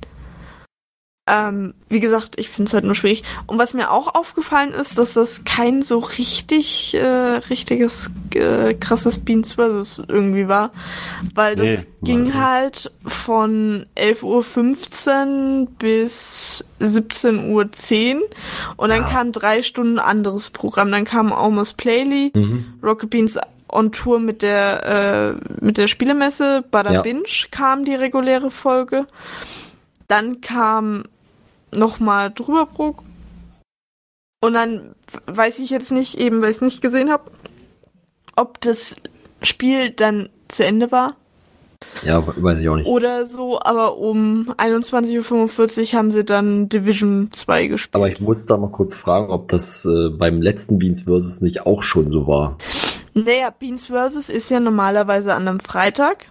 Ähm, wie gesagt, ich finde es halt nur schwierig. Und was mir auch aufgefallen ist, dass das kein so richtig, äh, richtiges, äh, krasses Beans vs. irgendwie war. Weil das Nee, ging nicht. halt von 11.15 Uhr bis 17.10 Uhr. Und dann Ja. kam drei Stunden anderes Programm. Dann kam Almost Playly. Rocket Beans on Tour mit der äh, mit der Spielemesse Bada Ja. Binge kam die reguläre Folge. Dann kam nochmal Drüberbrook. Und dann weiß ich jetzt nicht, eben weil ich es nicht gesehen habe, ob das Spiel dann zu Ende war Ja, weiß ich auch nicht. oder so, aber um 21.45 Uhr haben sie dann Division 2 gespielt. Aber ich muss da mal kurz fragen, ob das äh, beim letzten Beans vs. nicht auch schon so war. Naja, Beans vs. ist ja normalerweise an einem Freitag.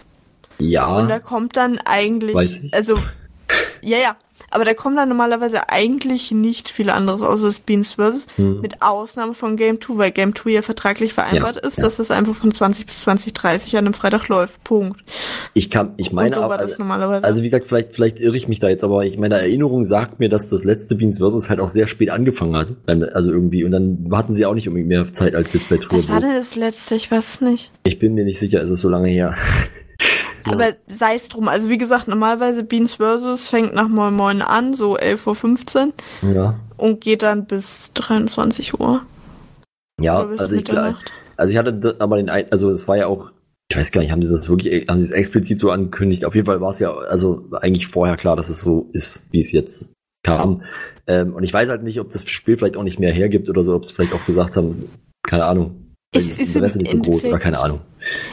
Ja. Und da kommt dann eigentlich, also, ja, ja, aber da kommt dann normalerweise eigentlich nicht viel anderes außer das Beans vs. Hm. Mit Ausnahme von Game 2, weil Game 2 ja vertraglich vereinbart Ja, ist, ja. dass das einfach von 20 bis 20.30 an einem Freitag läuft. Punkt. Ich kann, ich meine so aber, normalerweise. also wie gesagt, vielleicht, vielleicht irre ich mich da jetzt, aber ich meine Erinnerung sagt mir, dass das letzte Beans vs. halt auch sehr spät angefangen hat. Also irgendwie, und dann hatten sie auch nicht unbedingt mehr Zeit als jetzt bei Tour. Was war denn das letzte? Ich weiß es nicht. Ich bin mir nicht sicher, es ist so lange her. Aber sei es drum. Also wie gesagt, normalerweise Beans vs. fängt nach Moin Moin an, so 11.15 Uhr Ja. und geht dann bis 23 Uhr. Ja, also ich, klar, also ich hatte aber den, ein- also es war ja auch, ich weiß gar nicht, haben sie das wirklich, haben sie es explizit so angekündigt? Auf jeden Fall war es ja, also eigentlich vorher klar, dass es so ist, wie es jetzt kam. Ähm, und ich weiß halt nicht, ob das Spiel vielleicht auch nicht mehr hergibt oder so, ob sie vielleicht auch gesagt haben, keine Ahnung. Es das ist im Interesse nicht so groß oder Endeffekt- keine Ahnung.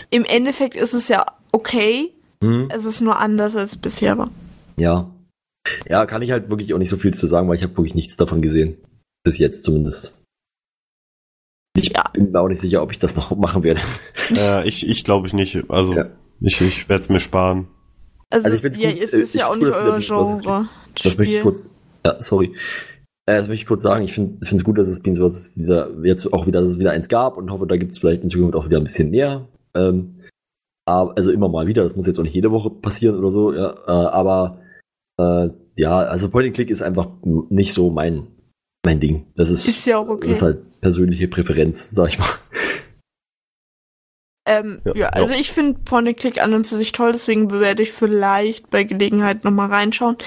Im Endeffekt ist es ja okay, Hm? es ist nur anders als bisher war. Ja. Ja, kann ich halt wirklich auch nicht so viel zu sagen, weil ich habe wirklich nichts davon gesehen. Bis jetzt zumindest. Ich Ja. bin mir auch nicht sicher, ob ich das noch machen werde. Äh, ich ich glaube ich nicht. Also Ja. ich, ich werde es mir sparen. Also, Also ich ja, gut, es äh, ist ja auch nicht das euer Genre. Das möchte ich kurz. Ja, sorry. Äh, das möchte ich kurz sagen. Ich finde es gut, dass es Beans vs. wieder jetzt auch wieder, dass es wieder eins gab und hoffe, da gibt es vielleicht in Zukunft auch wieder ein bisschen mehr. Ähm, aber, also immer mal wieder. Das muss jetzt auch nicht jede Woche passieren oder so. Ja, äh, aber äh, ja, also Point and Click ist einfach nicht so mein mein Ding. Das ist, Ist ja auch okay. das ist halt persönliche Präferenz, sag ich mal. Ähm, ja, Ja, also ja. ich finde Point-and-Click an und für sich toll, deswegen werde ich vielleicht bei Gelegenheit nochmal reinschauen.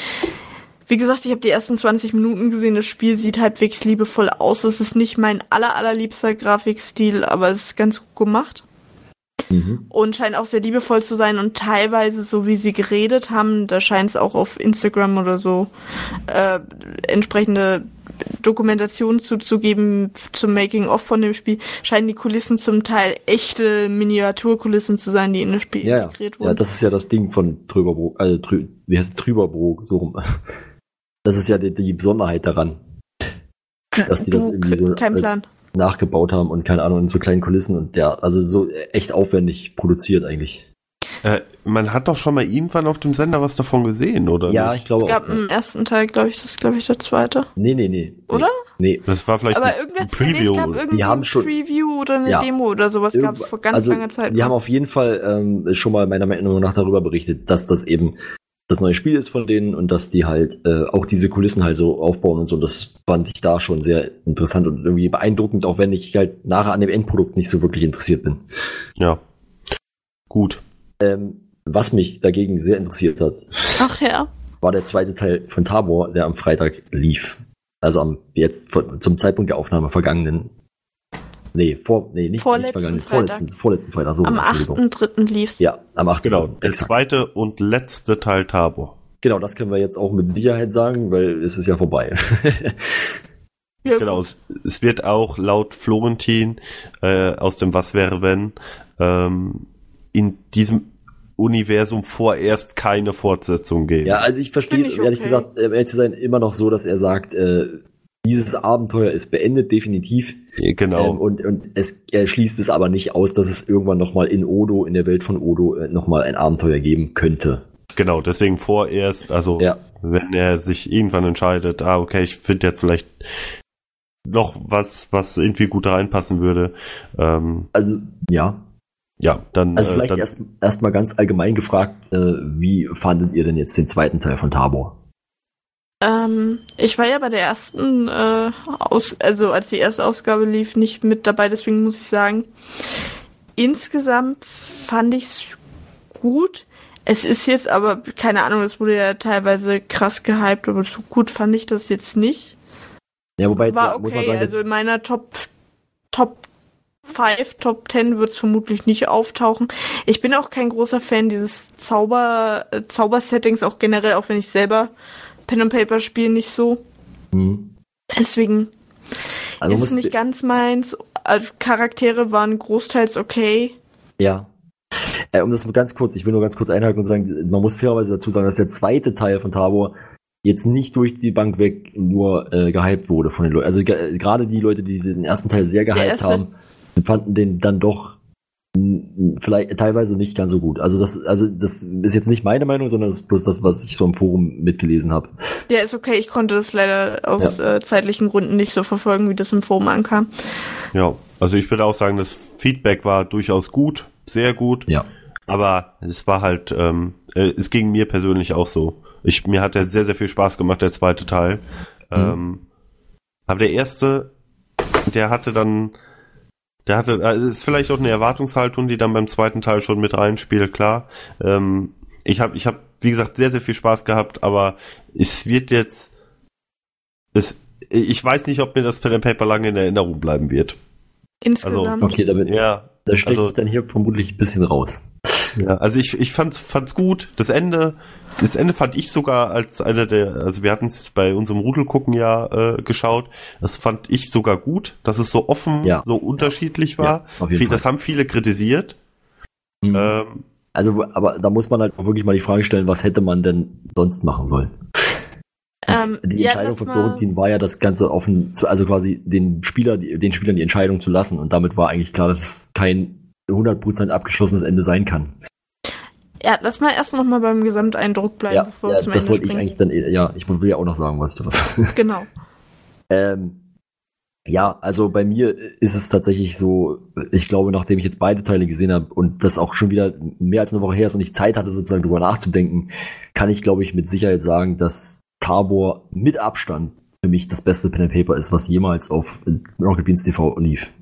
Wie gesagt, ich habe die ersten 20 Minuten gesehen, das Spiel sieht halbwegs liebevoll aus. Es ist nicht mein aller, allerliebster Grafikstil, aber es ist ganz gut gemacht. Mhm. Und scheint auch sehr liebevoll zu sein und teilweise, so wie sie geredet haben, da scheint es auch auf Instagram oder so äh, entsprechende Dokumentationen zuzugeben zum Making-of von dem Spiel, scheinen die Kulissen zum Teil echte Miniaturkulissen zu sein, die in das Spiel Ja, ja. integriert ja, wurden. das ist ja das Ding von Trüberbrook, also Trü, wie heißt? Trüberbrook, so rum. Das ist ja die, die Besonderheit daran, dass die das irgendwie so kein als Plan. nachgebaut haben und keine Ahnung, in so kleinen Kulissen und ja, also so echt aufwendig produziert eigentlich. Äh, man hat doch schon mal irgendwann auf dem Sender was davon gesehen, oder? Ja, nicht? ich glaube Es gab auch. Ja. im ersten Teil, glaube ich, das ist, glaube ich, der zweite. Nee, nee, nee. Oder? Nee. Das war vielleicht Aber ein, Preview. nee, oder? irgendwie haben ein schon- Preview oder eine Ja. Demo oder sowas gab es vor ganz also, langer Zeit. Die haben auf jeden Fall ähm, schon mal meiner Meinung nach darüber berichtet, dass das eben das neue Spiel ist von denen und dass die halt äh, auch diese Kulissen halt so aufbauen und so. Und das fand ich da schon sehr interessant und irgendwie beeindruckend, auch wenn ich halt nachher an dem Endprodukt nicht so wirklich interessiert bin. ja. Gut. Ähm, was mich dagegen sehr interessiert hat, Ach ja. war der zweite Teil von Tabor, der am Freitag lief. Also am jetzt zum Zeitpunkt der Aufnahme vergangenen. Nee, vor, nee, nicht, Vorletzten nicht vergangenen, Freitag. vorletzten, vorletzten Freitag, so Am Entschuldigung. 8.3. lief's. Ja, am 8. Genau. Der exakt. zweite und letzte Teil Tabor. Genau, das können wir jetzt auch mit Sicherheit sagen, weil es ist ja vorbei. Ja, Genau. Es, es wird auch laut Florentin äh, aus dem Was wäre wenn ähm, in diesem Universum vorerst keine Fortsetzung geben. ja, also ich verstehe es, ehrlich okay. gesagt, äh, ehrlich zu sein, immer noch so, dass er sagt, äh, dieses Abenteuer ist beendet, definitiv. genau. Ähm, und und es, er schließt es aber nicht aus, dass es irgendwann nochmal in Odo, in der Welt von Odo, äh, nochmal ein Abenteuer geben könnte. Genau, deswegen vorerst, also Ja. wenn er sich irgendwann entscheidet, ah, okay, ich finde jetzt vielleicht noch was, was irgendwie gut reinpassen würde, ähm, Also, ja. ja, dann, Also äh, vielleicht dann erst erst mal ganz allgemein gefragt, äh, wie fandet ihr denn jetzt den zweiten Teil von Tabor? Ähm, ich war ja bei der ersten, äh, Aus also als die erste Ausgabe lief, nicht mit dabei, deswegen muss ich sagen, insgesamt fand ich's gut. Es ist jetzt aber, keine Ahnung, das wurde ja teilweise krass gehypt, aber so gut fand ich das jetzt nicht. Ja, wobei jetzt War muss man okay, sagen, also in meiner Top, Top 5, Top 10 wird es vermutlich nicht auftauchen. Ich bin auch kein großer Fan dieses Zauber, äh, Zaubersettings, auch generell, auch wenn ich selber Pen and Paper spiele, nicht so. hm, Deswegen also ist es nicht ganz meins. Also Charaktere waren großteils okay. Ja. Äh, um das mal ganz kurz, ich will nur ganz kurz einhaken und sagen, man muss fairerweise dazu sagen, dass der zweite Teil von Tabor jetzt nicht durch die Bank weg nur äh, gehypt wurde von den Leuten. Also ge- gerade die Leute, die den ersten Teil sehr gehypt haben, fanden den dann doch vielleicht teilweise nicht ganz so gut. Also das, also das ist jetzt nicht meine Meinung, sondern das ist bloß das, was ich so im Forum mitgelesen habe. Ja, ist okay. Ich konnte das leider aus äh, zeitlichen Gründen nicht so verfolgen, wie das im Forum ankam. ja, also ich würde auch sagen, das Feedback war durchaus gut, sehr gut, Ja. aber es war halt, ähm, äh, es ging mir persönlich auch so. Ich, mir hat der sehr, sehr viel Spaß gemacht, der zweite Teil. Ähm, aber der erste, der hatte dann, der hatte, äh, ist vielleicht auch eine Erwartungshaltung, die dann beim zweiten Teil schon mit reinspielt, klar. Ähm, ich habe, ich habe, wie gesagt, sehr, sehr viel Spaß gehabt, aber es wird jetzt, es, ich weiß nicht, ob mir das Pen and Paper lange in Erinnerung bleiben wird. Insgesamt. Okay, damit Ja, da steche also- ich dann hier vermutlich ein bisschen raus. Ja, also ich, ich fand's, fand's gut. Das Ende, das Ende fand ich sogar als einer der, also wir hatten es bei unserem Rudelgucken ja äh, geschaut. Das fand ich sogar gut, dass es so offen, Ja. so unterschiedlich war. Ja, Viel- Fall. das haben viele kritisiert. Mhm. Ähm, Also, aber da muss man halt auch wirklich mal die Frage stellen, was hätte man denn sonst machen sollen? Ähm, Die ja, Entscheidung lass von Florentin war ja, das Ganze offen zu, also quasi den Spieler, die- den Spielern die Entscheidung zu lassen. Und damit war eigentlich klar, dass es kein 100% abgeschlossenes Ende sein kann. Ja, lass mal erst noch mal beim Gesamteindruck bleiben, Ja, bevor ja wir zum das Ende wollte ich eigentlich dann, eh- ja, ich will ja auch noch sagen, was. Genau. ähm, ja, also bei mir ist es tatsächlich so, ich glaube, nachdem ich jetzt beide Teile gesehen habe und das auch schon wieder mehr als eine Woche her ist und ich Zeit hatte, sozusagen drüber nachzudenken, kann ich, glaube ich, mit Sicherheit sagen, dass Tabor mit Abstand für mich das beste Pen and Paper ist, was jemals auf Rocket Beans TV lief.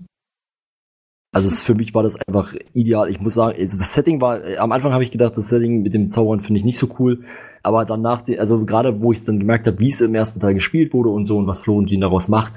Also es, für mich war das einfach ideal. Ich muss sagen, also das Setting war, am Anfang habe ich gedacht, das Setting mit dem Zaubern finde ich nicht so cool. Aber danach, also gerade wo ich dann gemerkt habe, wie es im ersten Teil gespielt wurde und so und was Florentin daraus macht,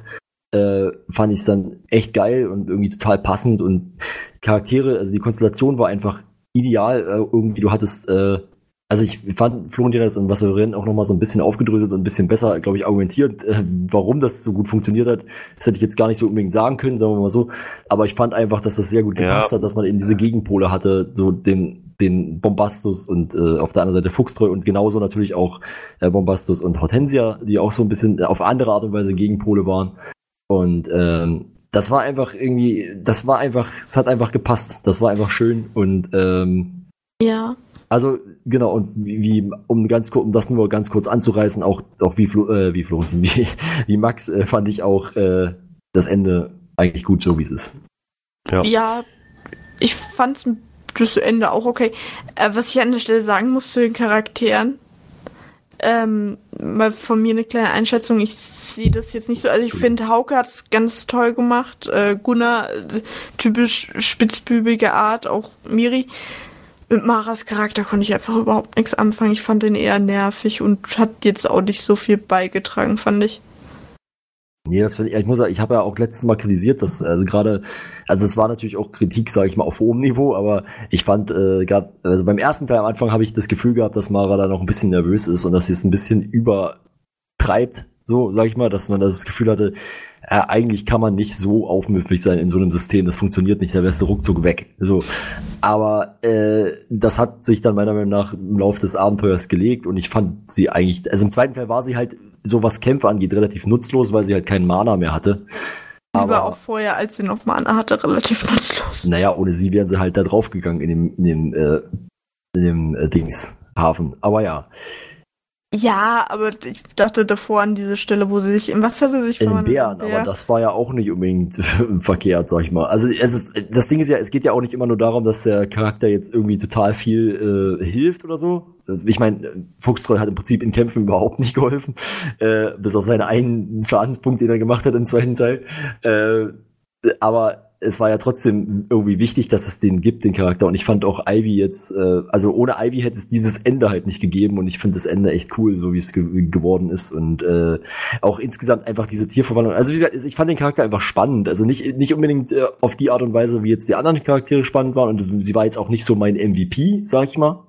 äh, fand ich es dann echt geil und irgendwie total passend und Charaktere, also die Konstellation war einfach ideal. Äh, irgendwie, du hattest äh, also ich fand Florentin das und Wasserin auch nochmal so ein bisschen aufgedröselt und ein bisschen besser, glaube ich, argumentiert, äh, warum das so gut funktioniert hat. Das hätte ich jetzt gar nicht so unbedingt sagen können, sagen wir mal so. Aber ich fand einfach, dass das sehr gut gepasst Ja. hat, dass man eben diese Gegenpole hatte, so den, den Bombastus und äh, auf der anderen Seite Fuchstreu und genauso natürlich auch äh, Bombastus und Hortensia, die auch so ein bisschen auf andere Art und Weise Gegenpole waren. Und ähm, das war einfach irgendwie, das war einfach, es hat einfach gepasst. Das war einfach schön und ähm, Ja. Also genau und wie, wie um ganz kurz, um das nur ganz kurz anzureißen, auch auch wie Flo, äh, wie Florentin, wie, wie Max äh, fand ich auch äh, das Ende eigentlich gut so wie es ist. Ja. Ja, ich fand's bis zu Ende auch okay. Äh, was ich an der Stelle sagen muss zu den Charakteren, ähm, mal von mir eine kleine Einschätzung, ich sehe das jetzt nicht so, also ich finde Hauke hat's ganz toll gemacht, äh, Gunnar, äh, typisch spitzbübige Art, auch Miri. Mit Maras Charakter konnte ich einfach überhaupt nichts anfangen. Ich fand den eher nervig und hat jetzt auch nicht so viel beigetragen, fand ich. Nee, das finde ich, ich muss sagen, ich habe ja auch letztes Mal kritisiert, dass, also gerade, also es war natürlich auch Kritik, sage ich mal, auf hohem Niveau, aber ich fand äh, gerade, also beim ersten Teil am Anfang habe ich das Gefühl gehabt, dass Mara da noch ein bisschen nervös ist und dass sie es ein bisschen übertreibt, so, sage ich mal, dass man das Gefühl hatte, äh, eigentlich kann man nicht so aufmüpfig sein in so einem System, das funktioniert nicht, da wärst du ruckzuck weg. So. Aber äh, das hat sich dann meiner Meinung nach im Laufe des Abenteuers gelegt und ich fand sie eigentlich, also im zweiten Teil war sie halt, so was Kämpfe angeht, relativ nutzlos, weil sie halt keinen Mana mehr hatte. Sie war auch vorher, als sie noch Mana hatte, relativ nutzlos. Naja, ohne sie wären sie halt da draufgegangen in dem, in dem, äh, in dem äh, Dings, Hafen. Aber ja, Ja, aber ich dachte davor an diese Stelle, wo sie sich in was hatte sich in? Bären, Bär? aber das war ja auch nicht unbedingt verkehrt, sag ich mal. Also ist, das Ding ist ja, es geht ja auch nicht immer nur darum, dass der Charakter jetzt irgendwie total viel äh, hilft oder so. Also, ich meine, Fuchstreu hat im Prinzip in Kämpfen überhaupt nicht geholfen, äh, bis auf seinen einen Schadenspunkt, den er gemacht hat im zweiten Teil. Äh, aber es war ja trotzdem irgendwie wichtig, dass es den gibt, den Charakter. Und ich fand auch Ivy jetzt, äh, also ohne Ivy hätte es dieses Ende halt nicht gegeben. Und ich finde das Ende echt cool, so wie es ge geworden ist. Und äh, auch insgesamt einfach diese Tierverwandlung. Also wie gesagt, ich fand den Charakter einfach spannend. Also nicht, nicht unbedingt äh, auf die Art und Weise, wie jetzt die anderen Charaktere spannend waren. Und sie war jetzt auch nicht so mein MVP, sag ich mal.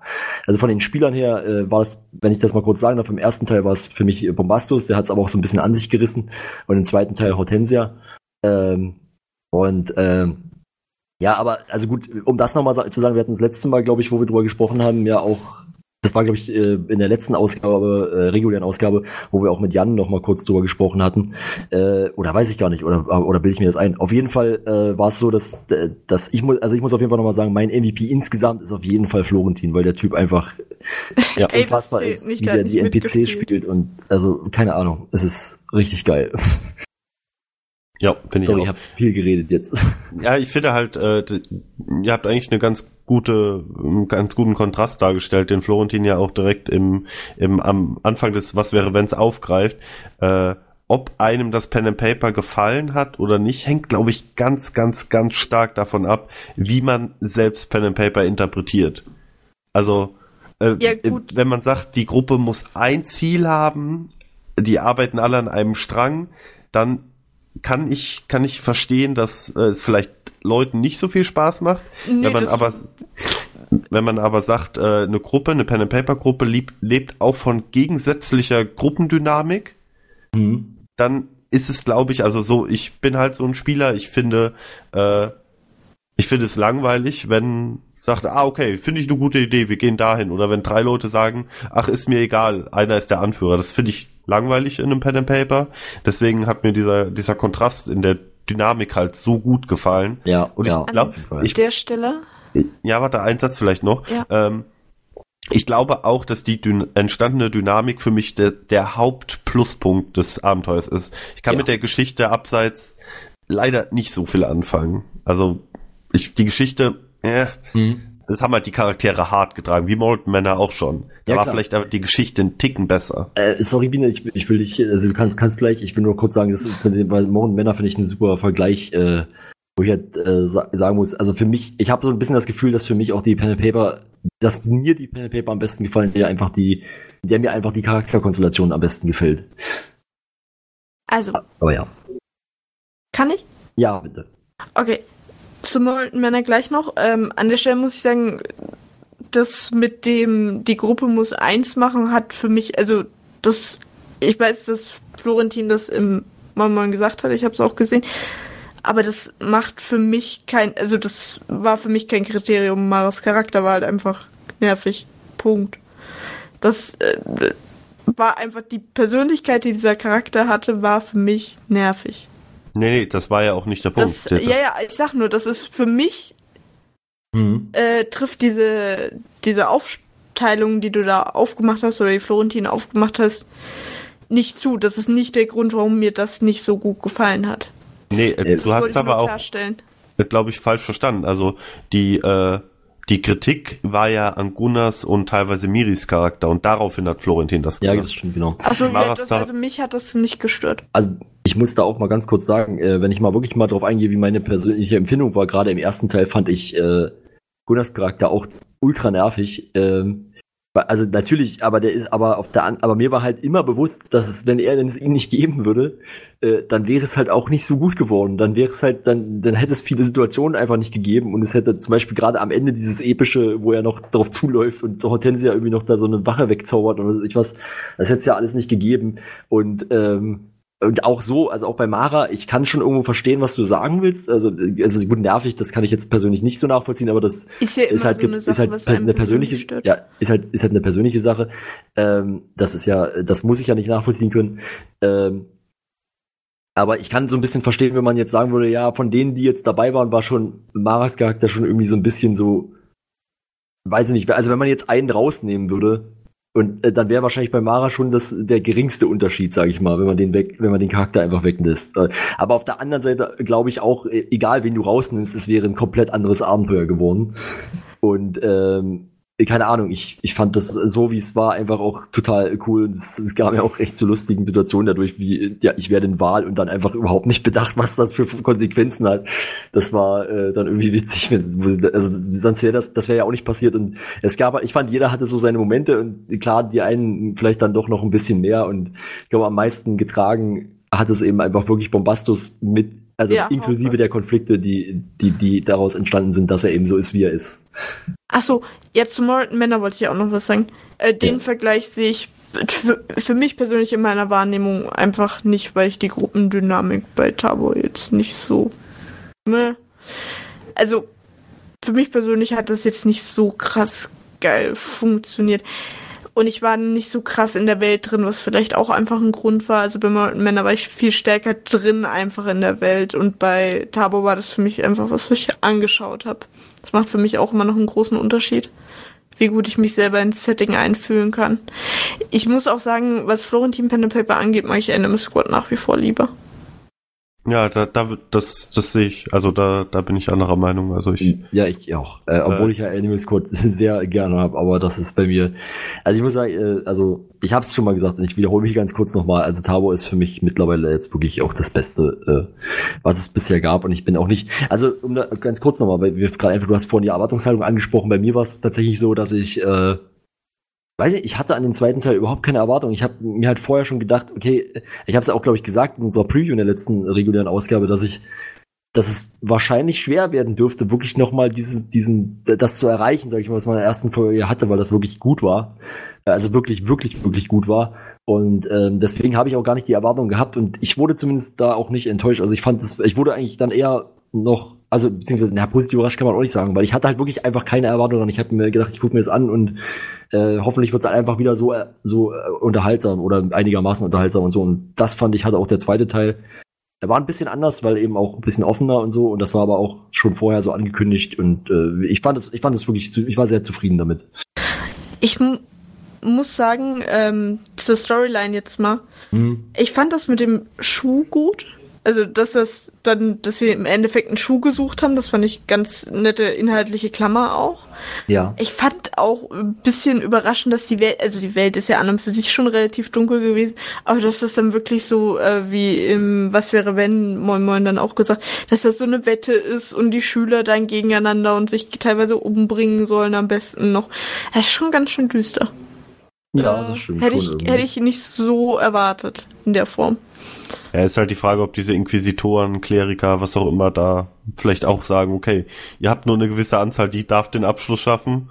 Also von den Spielern her äh, war es, wenn ich das mal kurz sagen darf, im ersten Teil war es für mich Bombastus, der hat es aber auch so ein bisschen an sich gerissen. Und im zweiten Teil Hortensia. Ähm, und ähm, ja, aber also gut, um das nochmal zu sagen, wir hatten das letzte Mal, glaube ich, wo wir drüber gesprochen haben, ja auch, das war, glaube ich, äh, in der letzten Ausgabe, äh, regulären Ausgabe, wo wir auch mit Jan nochmal kurz drüber gesprochen hatten. Äh, oder weiß ich gar nicht, oder, oder bilde ich mir das ein. Auf jeden Fall äh, war es so, dass, dass ich muss, also ich muss auf jeden Fall nochmal sagen, mein MVP insgesamt ist auf jeden Fall Florentin, weil der Typ einfach ja, Ey, unfassbar ist, wie der die NPCs mitgespielt. spielt und also keine Ahnung, es ist richtig geil. Ja, finde ich Sorry, auch. ich habe viel geredet jetzt. Ja, ich finde halt, äh, ihr habt eigentlich eine ganz gute, einen ganz guten Kontrast dargestellt, den Florentin ja auch direkt im, im am Anfang des Was wäre wenn's aufgreift. Äh, ob einem das Pen and Paper gefallen hat oder nicht, hängt, glaube ich, ganz, ganz, ganz stark davon ab, wie man selbst Pen and Paper interpretiert. Also, äh, Ja, gut. wenn man sagt, die Gruppe muss ein Ziel haben, die arbeiten alle an einem Strang, dann kann ich, kann ich verstehen, dass äh, es vielleicht Leuten nicht so viel Spaß macht. Nee, wenn man aber wenn man aber sagt, äh, eine Gruppe, eine Pen and Paper Gruppe lebt, lebt auch von gegensätzlicher Gruppendynamik, Mhm. dann ist es, glaube ich, also so, ich bin halt so ein Spieler, ich finde, äh, ich finde es langweilig, wenn sagt, ah, okay, finde ich eine gute Idee, wir gehen dahin. Oder wenn drei Leute sagen, ach, ist mir egal, einer ist der Anführer. Das finde ich langweilig in einem Pen and Paper. Deswegen hat mir dieser, dieser Kontrast in der Dynamik halt so gut gefallen. Ja, Und ich ja. glaube, An ich, der Stelle. ja, warte, ein Satz vielleicht noch. Ja. Ähm, ich glaube auch, dass die dyn entstandene Dynamik für mich der, der Hauptpluspunkt des Abenteuers ist. Ich kann Ja. mit der Geschichte abseits leider nicht so viel anfangen. Also ich, die Geschichte, äh, Mhm. Das haben halt die Charaktere hart getragen, wie Molten Männer auch schon. Da Ja, war klar. vielleicht aber die Geschichte einen Ticken besser. Äh, sorry, Biene, ich, ich will dich, also du kannst, kannst gleich, ich will nur kurz sagen, das ist mit den, bei Morgen Männer finde ich ein super Vergleich, äh, wo ich halt äh, sa sagen muss, also für mich, ich habe so ein bisschen das Gefühl, dass für mich auch die Pen and Paper, dass mir die Pen and Paper am besten gefallen, der einfach die, der mir einfach die Charakterkonstellation am besten gefällt. Also, Aber ja. kann ich? Ja, bitte. Okay. Zu Molten Männer gleich noch. Ähm, an der Stelle muss ich sagen, das mit dem, die Gruppe muss eins machen, hat für mich, also das, ich weiß, dass Florentin das im Moin gesagt hat, ich habe es auch gesehen, aber das macht für mich kein, also das war für mich kein Kriterium. Maras Charakter war halt einfach nervig. Punkt. Das äh, war einfach die Persönlichkeit, die dieser Charakter hatte, war für mich nervig. Nee, nee, das war ja auch nicht der Punkt. Das, Das- ja, ja, ich sag nur, das ist für mich Mhm. äh, trifft diese, diese Aufteilung, die du da aufgemacht hast oder die Florentin aufgemacht hast, nicht zu. Das ist nicht der Grund, warum mir das nicht so gut gefallen hat. Nee, äh, du hast aber auch, glaube ich, falsch verstanden. Also die, äh, die Kritik war ja an Gunnars und teilweise Miris Charakter und daraufhin hat Florentin das Ja, gesagt. das stimmt, genau. Achso, ja, da- also mich hat das nicht gestört. Also ich muss da auch mal ganz kurz sagen, äh, wenn ich mal wirklich mal drauf eingehe, wie meine persönliche Empfindung war, gerade im ersten Teil fand ich äh, Gunnars Charakter auch ultra nervig. Ähm, also natürlich, aber der ist aber auf der aber mir war halt immer bewusst, dass es, wenn er denn es ihm nicht geben würde, äh, dann wäre es halt auch nicht so gut geworden. Dann wäre es halt, dann, dann hätte es viele Situationen einfach nicht gegeben und es hätte zum Beispiel gerade am Ende dieses epische, wo er noch drauf zuläuft und Hortensia irgendwie noch da so eine Wache wegzaubert oder so ich was, das hätte es ja alles nicht gegeben und ähm, und auch so, also auch bei Mara, ich kann schon irgendwo verstehen, was du sagen willst. Also, also gut, nervig, das kann ich jetzt persönlich nicht so nachvollziehen, aber das Ist ja ist halt, so eine ist halt eine persönliche, stört. ja, ist halt, ist halt eine persönliche Sache. Ähm, das ist ja, das muss ich ja nicht nachvollziehen können. Ähm, aber ich kann so ein bisschen verstehen, wenn man jetzt sagen würde, ja, von denen, die jetzt dabei waren, war schon Maras Charakter schon irgendwie so ein bisschen so, weiß ich nicht, also wenn man jetzt einen rausnehmen würde, und äh, dann wäre wahrscheinlich bei Mara schon das der geringste Unterschied, sage ich mal, wenn man den weg, wenn man den Charakter einfach weglässt. Äh, aber auf der anderen Seite glaube ich auch, äh, egal wen du rausnimmst, es wäre ein komplett anderes Abenteuer geworden. Und ähm, keine Ahnung, ich, ich fand das so, wie es war, einfach auch total cool. Und es, es gab ja auch echt zu lustigen Situationen dadurch, wie, ja, ich werde in Wahl und dann einfach überhaupt nicht bedacht, was das für Konsequenzen hat. Das war äh, dann irgendwie witzig. Wenn, also sonst wäre das, das wäre ja auch nicht passiert. Und es gab, ich fand, jeder hatte so seine Momente und klar, die einen vielleicht dann doch noch ein bisschen mehr. Und ich glaube, am meisten getragen hat es eben einfach wirklich Bombastus mit, also Ja, inklusive auch. der Konflikte, die, die, die daraus entstanden sind, dass er eben so ist, wie er ist. Achso, jetzt zu Morton Männer wollte ich auch noch was sagen. Äh, den Ja. Vergleich sehe ich für, für mich persönlich in meiner Wahrnehmung einfach nicht, weil ich die Gruppendynamik bei Tabor jetzt nicht so. Ne? Also, für mich persönlich hat das jetzt nicht so krass geil funktioniert. Und ich war nicht so krass in der Welt drin, was vielleicht auch einfach ein Grund war. Also bei Morton Männer war ich viel stärker drin einfach in der Welt. Und bei Tabor war das für mich einfach was, was ich angeschaut habe. Das macht für mich auch immer noch einen großen Unterschied, wie gut ich mich selber ins Setting einfühlen kann. Ich muss auch sagen, was Florentin Pen and Paper angeht, mag ich Animal Squad nach wie vor lieber. Ja, da, da, wird- das, das sehe ich. Also da, da bin ich anderer Meinung. Also ich, Ja, ich auch. Äh, obwohl Äh. ich ja Animal Squad sehr gerne habe, aber das ist bei mir. Also ich muss sagen, äh, also ich habe es schon mal gesagt und ich wiederhole mich ganz kurz nochmal. Also Tabo ist für mich mittlerweile jetzt wirklich auch das Beste, äh, was es bisher gab. Und ich bin auch nicht. Also um da, ganz kurz nochmal, weil wir gerade einfach, du hast vorhin die Erwartungshaltung angesprochen. Bei mir war es tatsächlich so, dass ich äh, weiß nicht, ich hatte an den zweiten Teil überhaupt keine Erwartung. Ich habe mir halt vorher schon gedacht, okay, ich habe es auch, glaube ich, gesagt in unserer Preview in der letzten regulären Ausgabe, dass ich, dass es wahrscheinlich schwer werden dürfte, wirklich nochmal diesen, diesen, das zu erreichen, sage ich mal, was man in der ersten Folge hatte, weil das wirklich gut war. Also wirklich, wirklich, wirklich gut war. Und ähm, deswegen habe ich auch gar nicht die Erwartung gehabt und ich wurde zumindest da auch nicht enttäuscht. Also ich fand es, ich wurde eigentlich dann eher noch, also beziehungsweise, na, positiv überrascht kann man auch nicht sagen, weil ich hatte halt wirklich einfach keine Erwartung und ich habe mir gedacht, ich gucke mir das an und äh, hoffentlich wird es einfach wieder so, äh, so äh, unterhaltsam oder einigermaßen unterhaltsam und so. Und das fand ich, hatte auch der zweite Teil. Er war ein bisschen anders, weil eben auch ein bisschen offener und so. Und das war aber auch schon vorher so angekündigt. Und äh, ich fand es, ich fand es wirklich, zu- ich war sehr zufrieden damit. Ich mu muss sagen, ähm, zur Storyline jetzt mal, Mhm. ich fand das mit dem Schuh gut, Also, dass das dann, dass sie im Endeffekt einen Schuh gesucht haben, das fand ich ganz nette inhaltliche Klammer auch. Ja. Ich fand auch ein bisschen überraschend, dass die Welt, also die Welt ist ja an und für sich schon relativ dunkel gewesen, aber dass das dann wirklich so, äh, wie im Was wäre wenn, Moin Moin dann auch gesagt, dass das so eine Wette ist und die Schüler dann gegeneinander und sich teilweise umbringen sollen am besten noch. Das ist schon ganz schön düster. Ja, Äh, das stimmt hätte schon ich, irgendwie. hätte ich nicht so erwartet in der Form. Ja, ist halt die Frage, ob diese Inquisitoren, Kleriker, was auch immer da vielleicht auch sagen, okay, ihr habt nur eine gewisse Anzahl, die darf den Abschluss schaffen,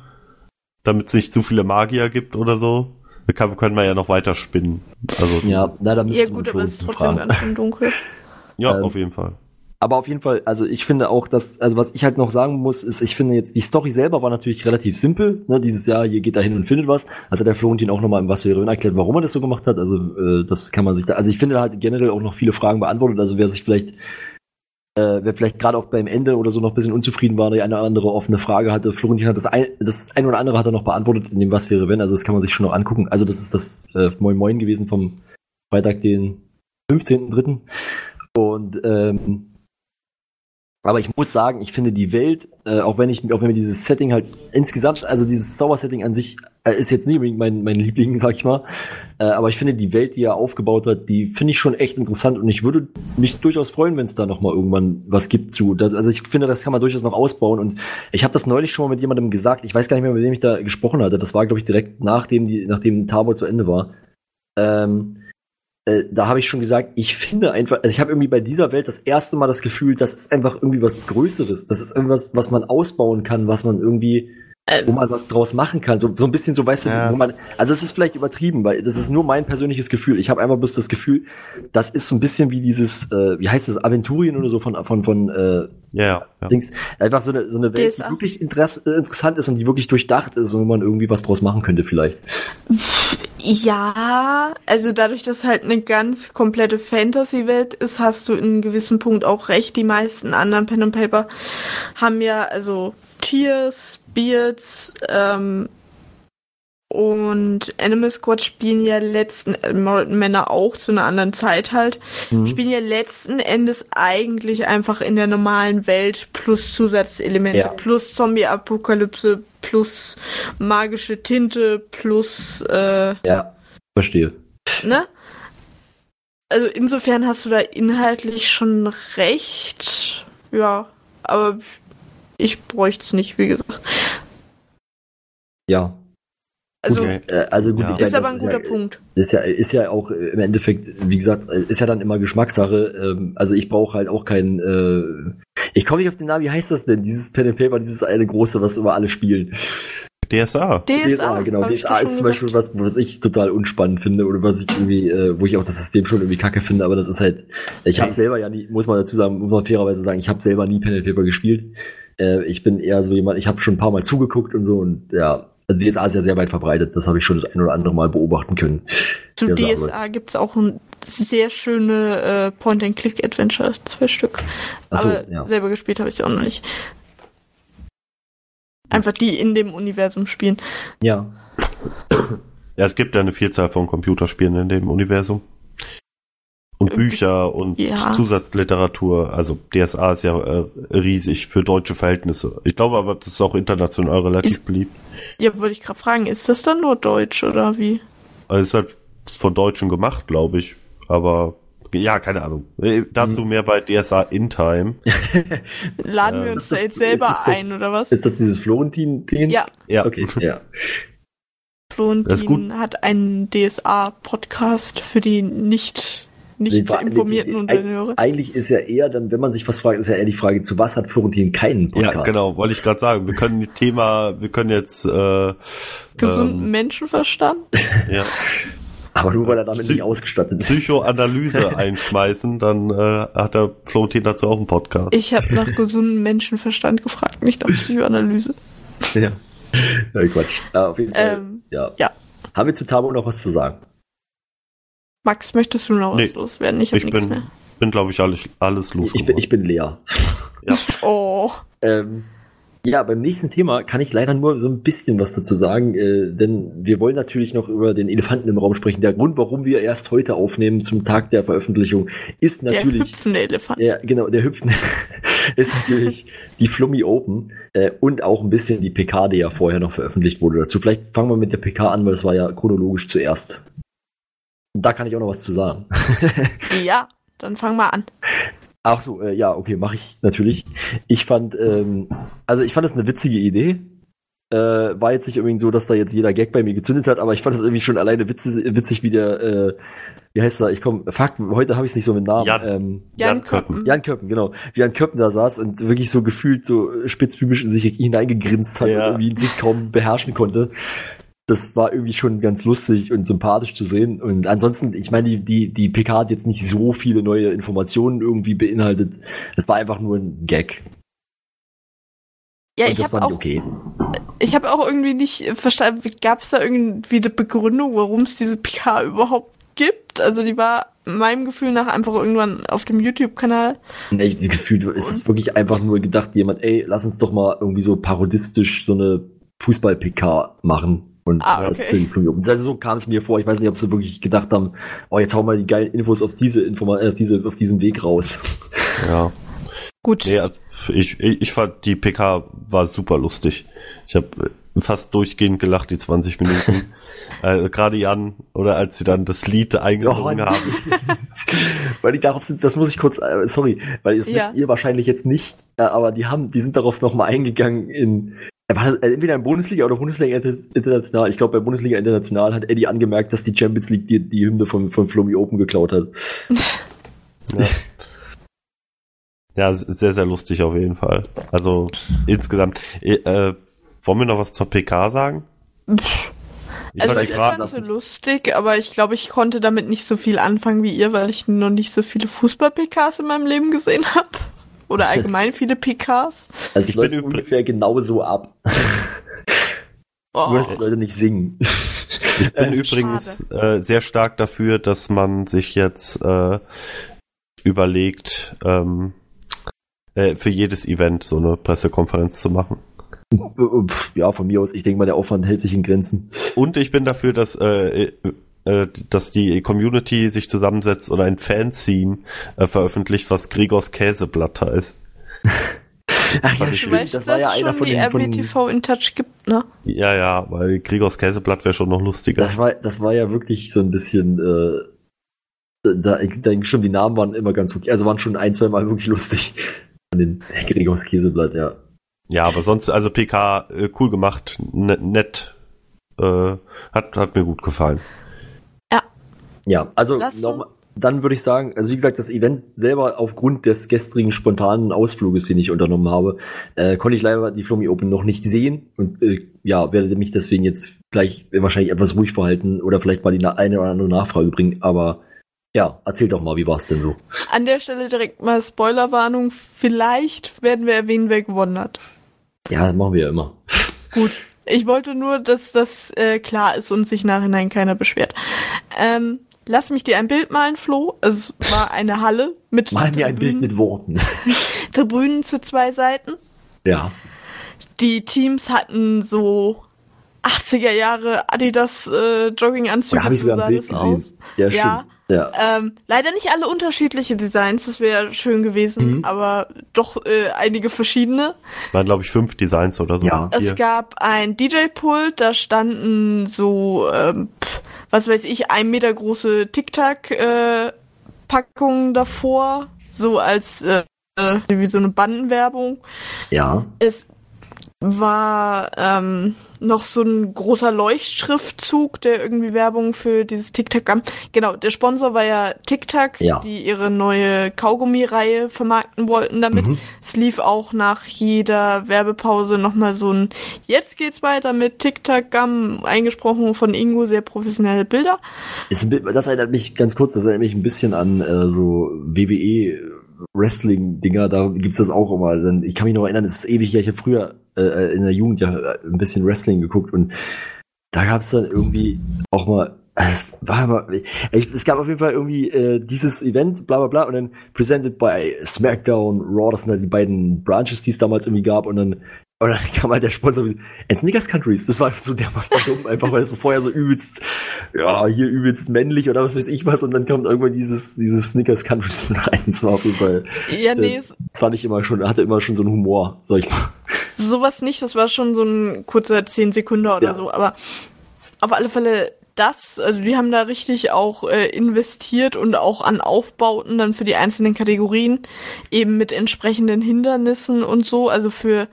damit es nicht zu viele Magier gibt oder so. Da kann, können wir ja noch weiter spinnen. Also, Ja, na, da müsste Ja man gut, aber es ist fragen. trotzdem ganz schön dunkel. ja ähm, auf jeden Fall. Aber auf jeden Fall, also ich finde auch, dass, also was ich halt noch sagen muss, ist, ich finde jetzt, die Story selber war natürlich relativ simpel, ne, dieses Jahr, ihr geht da hin und findet was. Also der Florentin auch nochmal im Was wäre wenn erklärt, warum er das so gemacht hat. Also äh, das kann man sich da, also ich finde, er hat generell auch noch viele Fragen beantwortet. Also wer sich vielleicht, äh, wer vielleicht gerade auch beim Ende oder so noch ein bisschen unzufrieden war, die eine oder andere offene Frage hatte, Florentin hat das ein, das ein oder andere hat er noch beantwortet in dem Was wäre wenn, also das kann man sich schon noch angucken. Also das ist das äh, Moin Moin gewesen vom Freitag, den 15.3. Und ähm, aber ich muss sagen, ich finde die Welt, äh, auch wenn ich, auch wenn mir dieses Setting halt insgesamt, also dieses Zaubersetting an sich äh, ist jetzt nicht unbedingt mein, mein Liebling, sag ich mal. Äh, aber ich finde die Welt, die er aufgebaut hat, die finde ich schon echt interessant und ich würde mich durchaus freuen, wenn es da noch mal irgendwann was gibt zu. Das, also ich finde, das kann man durchaus noch ausbauen und ich habe das neulich schon mal mit jemandem gesagt. Ich weiß gar nicht mehr, mit wem ich da gesprochen hatte. Das war, glaube ich, direkt nachdem die, nachdem Tabor zu Ende war. Ähm, äh, da habe ich schon gesagt, ich finde einfach, also ich habe irgendwie bei dieser Welt das erste Mal das Gefühl, das ist einfach irgendwie was Größeres. Das ist irgendwas, was man ausbauen kann, was man irgendwie, wo man was draus machen kann. So, so ein bisschen so, weißt Ja. du, wo man, also es ist vielleicht übertrieben, weil das ist nur mein persönliches Gefühl. Ich habe einfach bloß das Gefühl, das ist so ein bisschen wie dieses, äh, wie heißt das, Aventurien oder so von, von, von äh, Ja, ja. Dings. Einfach so eine, so eine Welt, DSA. die wirklich interess interessant ist und die wirklich durchdacht ist und wo man irgendwie was draus machen könnte vielleicht. Ja, also dadurch, dass halt eine ganz komplette Fantasy-Welt ist, hast du in einem gewissen Punkt auch recht. Die meisten anderen Pen and Paper haben ja also Tiers, Beards ähm, und Animal Squad spielen ja letzten äh, Männer auch zu einer anderen Zeit halt. Mhm. Spielen ja letzten Endes eigentlich einfach in der normalen Welt plus Zusatzelemente, Ja. plus Zombie-Apokalypse, plus magische Tinte, plus äh, Ja, verstehe. ne? Also insofern hast du da inhaltlich schon recht. Ja, aber ich bräuchte es nicht, wie gesagt. Ja. Also Okay. Äh, also gut, Ja. ich meine, ist aber das ein guter ja, Punkt. Ist ja, ist ja auch im Endeffekt, wie gesagt, ist ja dann immer Geschmackssache. Ähm, also ich brauche halt auch kein, äh, ich komme nicht auf den Namen, wie heißt das denn? Dieses Pen and Paper, dieses eine große, was immer alle spielen. DSA. DSA, genau. hab ich DSA ist zum Beispiel was, was ich total unspannend finde oder was ich irgendwie, äh, wo ich auch das System schon irgendwie kacke finde, aber das ist halt, ich habe selber ja nie, muss man dazu sagen, muss man fairerweise sagen, ich habe selber nie Pen and Paper gespielt. Äh, ich bin eher so jemand, ich habe schon ein paar Mal zugeguckt und so und ja, also DSA ist ja sehr weit verbreitet, das habe ich schon das ein oder andere Mal beobachten können. Zu. DSA gibt's auch ein sehr schöne äh, Point-and-Click-Adventure, zwei Stück. Ach so, Aber ja. selber gespielt habe ich sie auch noch nicht. Einfach die in dem Universum spielen. Ja. Ja, es gibt ja eine Vielzahl von Computerspielen in dem Universum. Und Bücher und Ja. Zusatzliteratur. Also DSA ist ja äh, riesig für deutsche Verhältnisse. Ich glaube aber, das ist auch international relativ Ist- beliebt. Ja, wollte ich gerade fragen, ist das dann nur Deutsch oder wie? Also es ist halt von Deutschen gemacht, glaube ich. Aber ja, keine Ahnung. Äh, Dazu Hm. mehr bei DSA in Time. Laden wir Ähm, uns da jetzt selber das ein oder was? Ist das dieses Florentin-Dings? Ja. Ja. Okay, ja. Florentin hat einen DSA-Podcast für die nicht, nicht Nee, informierten eig- Unternehmer. Eigentlich ist ja eher dann, wenn man sich was fragt, ist ja eher die Frage, zu was hat Florentin keinen Podcast? Ja, genau, wollte ich gerade sagen. Wir können Thema, wir können jetzt äh, Gesunden ähm, Menschenverstand? ja, Aber nur weil er damit Psy- nicht ausgestattet ist. Psychoanalyse einschmeißen, dann äh, hat der Florentin dazu auch einen Podcast. Ich habe nach gesundem Menschenverstand gefragt, nicht nach Psychoanalyse. Ja. ja Quatsch. Ja, auf jeden Fall. Ähm, ja. ja. Haben wir zu Tabo noch was zu sagen? Max, möchtest du noch was Nee, loswerden? Ich ich bin, mehr. bin glaube ich, alles, alles Ich, losgeworden. ich, bin, ich bin leer. Oh, Ähm, Ja, beim nächsten Thema kann ich leider nur so ein bisschen was dazu sagen, äh, denn wir wollen natürlich noch über den Elefanten im Raum sprechen. Der Grund, warum wir erst heute aufnehmen zum Tag der Veröffentlichung, ist Der natürlich hüpfende Elefant. Ja, genau, der hüpfende ist natürlich die Flummi Open äh, und auch ein bisschen die PK, die ja vorher noch veröffentlicht wurde dazu. Vielleicht fangen wir mit der PK an, weil das war ja chronologisch zuerst. Da kann ich auch noch was zu sagen. Ja, dann fang mal an. Ach so, äh, ja, okay, mache ich natürlich. Ich fand, ähm, also ich fand das eine witzige Idee. Äh, war jetzt nicht unbedingt so, dass da jetzt jeder Gag bei mir gezündet hat, aber ich fand das irgendwie schon alleine witzig, witzig wie der, äh, wie heißt er? Ich komm, fuck, heute habe ich es nicht so mit Namen. Jan. Ähm, Jan Jan Köppen. Köppen. Jan Köppen, genau. Wie Jan Köppen da saß und wirklich so gefühlt so spitzbübisch in sich hineingegrinst hat Ja. und irgendwie sich kaum beherrschen konnte. Das war irgendwie schon ganz lustig und sympathisch zu sehen. Und ansonsten, ich meine, die, die, die PK hat jetzt nicht so viele neue Informationen irgendwie beinhaltet. Es war einfach nur ein Gag. Ja, und ich das habe fand auch, okay. ich habe auch irgendwie nicht verstanden, gab es da irgendwie eine Begründung, warum es diese PK überhaupt gibt? Also die war meinem Gefühl nach einfach irgendwann auf dem YouTube-Kanal. Nee, gefühlt ist es wirklich einfach nur gedacht, jemand, ey, lass uns doch mal irgendwie so parodistisch so eine Fußball-PK machen. Und Ah, das okay. Also so kam es mir vor. Ich weiß nicht, ob sie wirklich gedacht haben, oh, jetzt hauen wir die geilen Infos auf diese Informa äh, auf diese, auf diesem Weg raus. Ja. Gut. Nee, also ich, ich, ich fand, die PK war super lustig. Ich habe fast durchgehend gelacht, die 20 Minuten. äh, Gerade Jan, oder als sie dann das Lied eingesungen Oh, haben. weil die darauf sind, das muss ich kurz, äh, sorry, weil das Ja. wisst ihr wahrscheinlich jetzt nicht, äh, aber die haben, die sind darauf nochmal eingegangen in, äh, war äh, entweder in Bundesliga oder Bundesliga Inter- International. Ich glaube, bei Bundesliga International hat Eddie angemerkt, dass die Champions League die, die Hymne von, von Flummi Open geklaut hat. Ja. ja, sehr, sehr lustig auf jeden Fall. Also insgesamt. Äh, wollen wir noch was zur PK sagen? Pff, Ich also fand ich fand so lustig, aber ich glaube, ich konnte damit nicht so viel anfangen wie ihr, weil ich noch nicht so viele Fußball-PKs in meinem Leben gesehen habe. Oder allgemein viele PKs. Also es Ich läuft bin ungefähr genauso ab. Oh. Nur, dass die Leute nicht singen. Ich bin Äh, übrigens äh, sehr stark dafür, dass man sich jetzt äh, überlegt, ähm, äh, für jedes Event so eine Pressekonferenz zu machen. Pff, ja, von mir aus, ich denke mal, der Aufwand hält sich in Grenzen. Und ich bin dafür, dass, äh, dass die Community sich zusammensetzt und ein Fanzine äh, veröffentlicht, was Gregors Käseblatt heißt. Ach ja, Du stimmt, weißt, dass es schon die RBTV in Touch gibt, ne? Ja, ja, weil Gregors Käseblatt wäre schon noch lustiger. Das war, das war ja wirklich so ein bisschen, äh, da, ich denke schon, die Namen waren immer ganz okay. Also waren schon ein, zwei Mal wirklich lustig. An den Gregors Käseblatt, ja. Ja, aber sonst, also PK, äh, cool gemacht, ne, nett, äh, hat, hat mir gut gefallen. Ja, also nochmal, dann würde ich sagen, also wie gesagt, das Event selber aufgrund des gestrigen spontanen Ausfluges, den ich unternommen habe, äh, konnte ich leider die Flummi Open noch nicht sehen und äh, ja, werde mich deswegen jetzt gleich wahrscheinlich etwas ruhig verhalten oder vielleicht mal die eine oder andere Nachfrage bringen, aber ja, erzähl doch mal, wie war es denn so? An der Stelle direkt mal Spoilerwarnung. Vielleicht werden wir erwähnen, wer gewonnen hat. Ja, das machen wir ja immer. Gut. Ich wollte nur, dass das äh, klar ist und sich nachhinein keiner beschwert. Ähm, lass mich dir ein Bild malen, Flo. Es war eine Halle mit Mal mir ein Bild mit Worten. Tribünen zu zwei Seiten. ja. Die Teams hatten so 80er Jahre Adidas äh, Jogginganzüge. Oder habe ich so sogar ein Bild das gesehen? aus. Ja, Ja. Ja. Ähm, leider nicht alle unterschiedliche Designs, das wäre schön gewesen, Mhm. aber doch äh, einige verschiedene. Waren, glaube ich, fünf Designs oder so. Ja. Es Vier. gab ein DJ-Pult, da standen so, ähm, was weiß ich, ein Meter große Tic-Tac-Packungen davor, so als äh, äh, wie so eine Bandenwerbung. ja. Es war ähm, noch so ein großer Leuchtschriftzug, der irgendwie Werbung für dieses Tic-Tac gab. Genau, der Sponsor war ja Tic-Tac, Ja. die ihre neue Kaugummi-Reihe vermarkten wollten damit. Mhm. Es lief auch nach jeder Werbepause nochmal so ein Jetzt geht's weiter mit Tic-Tac Gum, eingesprochen von Ingo, sehr professionelle Bilder. Das erinnert mich ganz kurz, das erinnert mich ein bisschen an äh, so WWE Wrestling-Dinger, da gibt's das auch immer. Ich kann mich noch erinnern, es ist ewig, ich habe früher äh, in der Jugend ja ein bisschen Wrestling geguckt und da gab's dann irgendwie auch mal, äh, es war ich, es gab auf jeden Fall irgendwie äh, dieses Event, bla bla bla, und dann presented by SmackDown, Raw, das sind halt die beiden Branches, die es damals irgendwie gab, und dann Und dann kam halt der Sponsor mit, and Snickers Countries. Das war so dermaßen dumm, einfach weil es so vorher so übelst, ja, hier übelst männlich oder was weiß ich was. Und dann kommt irgendwann dieses, dieses Snickers Countries mit rein. Das war auf jeden Fall, Ja, nee, das fand ich immer schon, hatte immer schon so einen Humor, sag ich mal. sowas nicht, das war schon so ein kurzer 10 Sekunden oder Ja. so, aber auf alle Fälle das, also die haben da richtig auch äh, investiert und auch an Aufbauten dann für die einzelnen Kategorien, eben mit entsprechenden Hindernissen und so, also für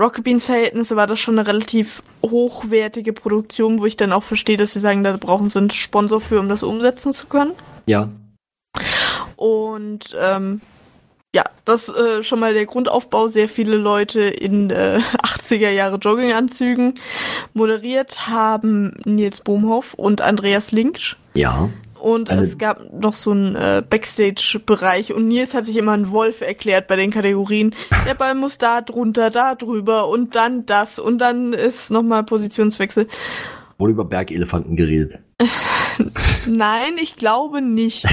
Rocket Beans Verhältnisse war das schon eine relativ hochwertige Produktion, wo ich dann auch verstehe, dass sie sagen, da brauchen sie einen Sponsor für, um das umsetzen zu können. Ja. Und ähm, ja, das äh, schon mal der Grundaufbau. Sehr viele Leute in äh, 80er Jahre Jogginganzügen moderiert haben Nils Bohmhoff und Andreas Linksch. Ja. Und Also- es gab noch so einen äh, Backstage-Bereich und Nils hat sich immer ein Wolf erklärt bei den Kategorien. Der Ball muss da drunter, da drüber und dann das und dann ist nochmal Positionswechsel. Wurde über Bergelefanten geredet. Nein, ich glaube nicht.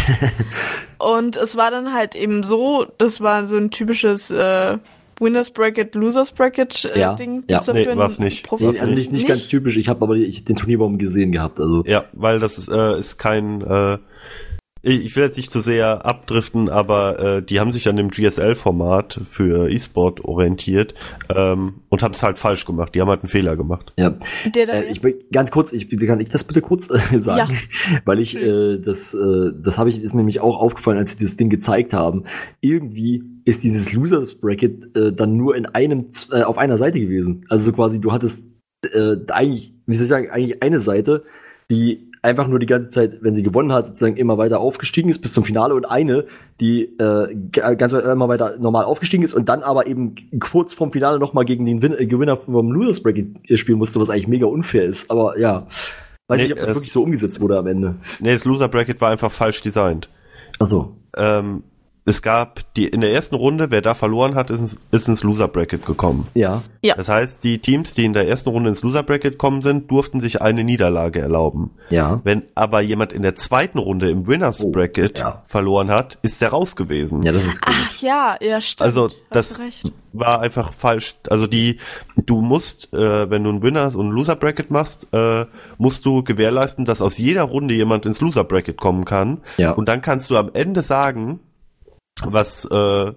Und es war dann halt eben so, das war so ein typisches äh, Winners Bracket, Losers Bracket äh, Ja, Ding. ja. Dafür Nee, war's nicht. Nee, also nicht, nicht ganz typisch. Ich habe aber ich, den Turnierbaum gesehen gehabt. Also Ja, weil das ist, äh, ist kein, äh, ich, ich will jetzt nicht zu sehr abdriften, aber äh, die haben sich an dem GSL-Format für E-Sport orientiert ähm, und haben es halt falsch gemacht. Die haben halt einen Fehler gemacht. ja. Äh, ich ganz kurz, ich kann ich das bitte kurz äh, sagen, weil ich äh, das äh, das habe ich ist mir nämlich auch aufgefallen, als sie dieses Ding gezeigt haben. Irgendwie ist dieses Losers Bracket äh, dann nur in einem äh, auf einer Seite gewesen. Also so quasi du hattest äh, eigentlich, wie soll ich sagen, eigentlich eine Seite, die einfach nur die ganze Zeit, wenn sie gewonnen hat, sozusagen immer weiter aufgestiegen ist bis zum Finale und eine, die äh, ganz weit immer weiter normal aufgestiegen ist und dann aber eben kurz vorm Finale nochmal gegen den Win äh, Gewinner vom Losers Bracket spielen musste, was eigentlich mega unfair ist. Aber ja, weiß Nee, nicht, ob das wirklich so umgesetzt wurde am Ende. Nee, das Loser Bracket war einfach falsch designt. Achso. Ähm, es gab die in der ersten Runde, wer da verloren hat, ist, ins- ist ins Loser Bracket gekommen. Ja. Ja. Das heißt, die Teams, die in der ersten Runde ins Loser Bracket gekommen sind, durften sich eine Niederlage erlauben. Ja. Wenn aber jemand in der zweiten Runde im Winners Oh, Bracket ja. verloren hat, ist der raus gewesen. Ja, das ist cool. ach ja, ja, stimmt. Also das recht. war einfach falsch. Also die, du musst, äh, wenn du ein Winners und ein Loser Bracket machst, äh, musst du gewährleisten, dass aus jeder Runde jemand ins Loser Bracket kommen kann. Ja. Und dann kannst du am Ende sagen, was, äh,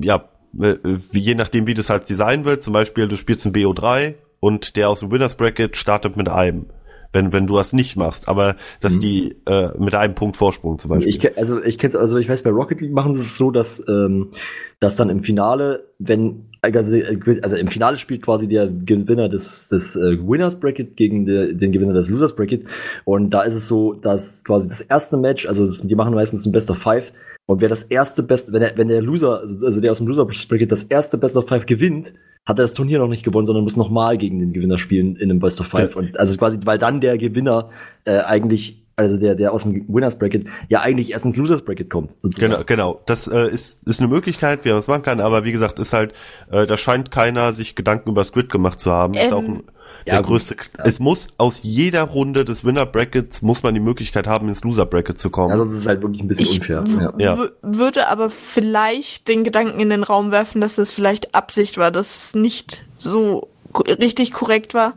ja, äh, je nachdem, wie du es halt designen willst. Zum Beispiel, du spielst ein BO3 und der aus dem Winners Bracket startet mit einem. Wenn, wenn du das nicht machst, aber dass die äh, mit einem Punkt Vorsprung zum Beispiel. Ich, also ich kenn's, also ich weiß, bei Rocket League machen sie es so, dass, ähm, dass dann im Finale, wenn, also, also im Finale spielt quasi der Gewinner des, des äh, Winners Bracket gegen der, den Gewinner des Losers Bracket. Und da ist es so, dass quasi das erste Match, also das, die machen meistens ein Best of Five. Und wer das erste Best, wenn der, wenn der Loser, also der aus dem Loser Bracket das erste Best of Five gewinnt, hat er das Turnier noch nicht gewonnen, sondern muss nochmal gegen den Gewinner spielen in einem Best of Five. Ja. Und also quasi, weil dann der Gewinner äh, eigentlich, also der, der aus dem Winners Bracket, ja eigentlich erst ins Losers Bracket kommt. sozusagen. Genau, genau. Das äh, ist, ist eine Möglichkeit, wie man das machen kann, aber wie gesagt, ist halt, äh, da scheint keiner sich Gedanken über Squid gemacht zu haben. ist Ähm, auch ein, ja, der gut. größte. Es muss aus jeder Runde des Winner Brackets muss man die Möglichkeit haben, ins Loser Bracket zu kommen. Also das ist halt wirklich ein bisschen Ich unfair. Ja. Ja. würde aber vielleicht den Gedanken in den Raum werfen, dass das vielleicht Absicht war, dass es nicht so richtig korrekt war,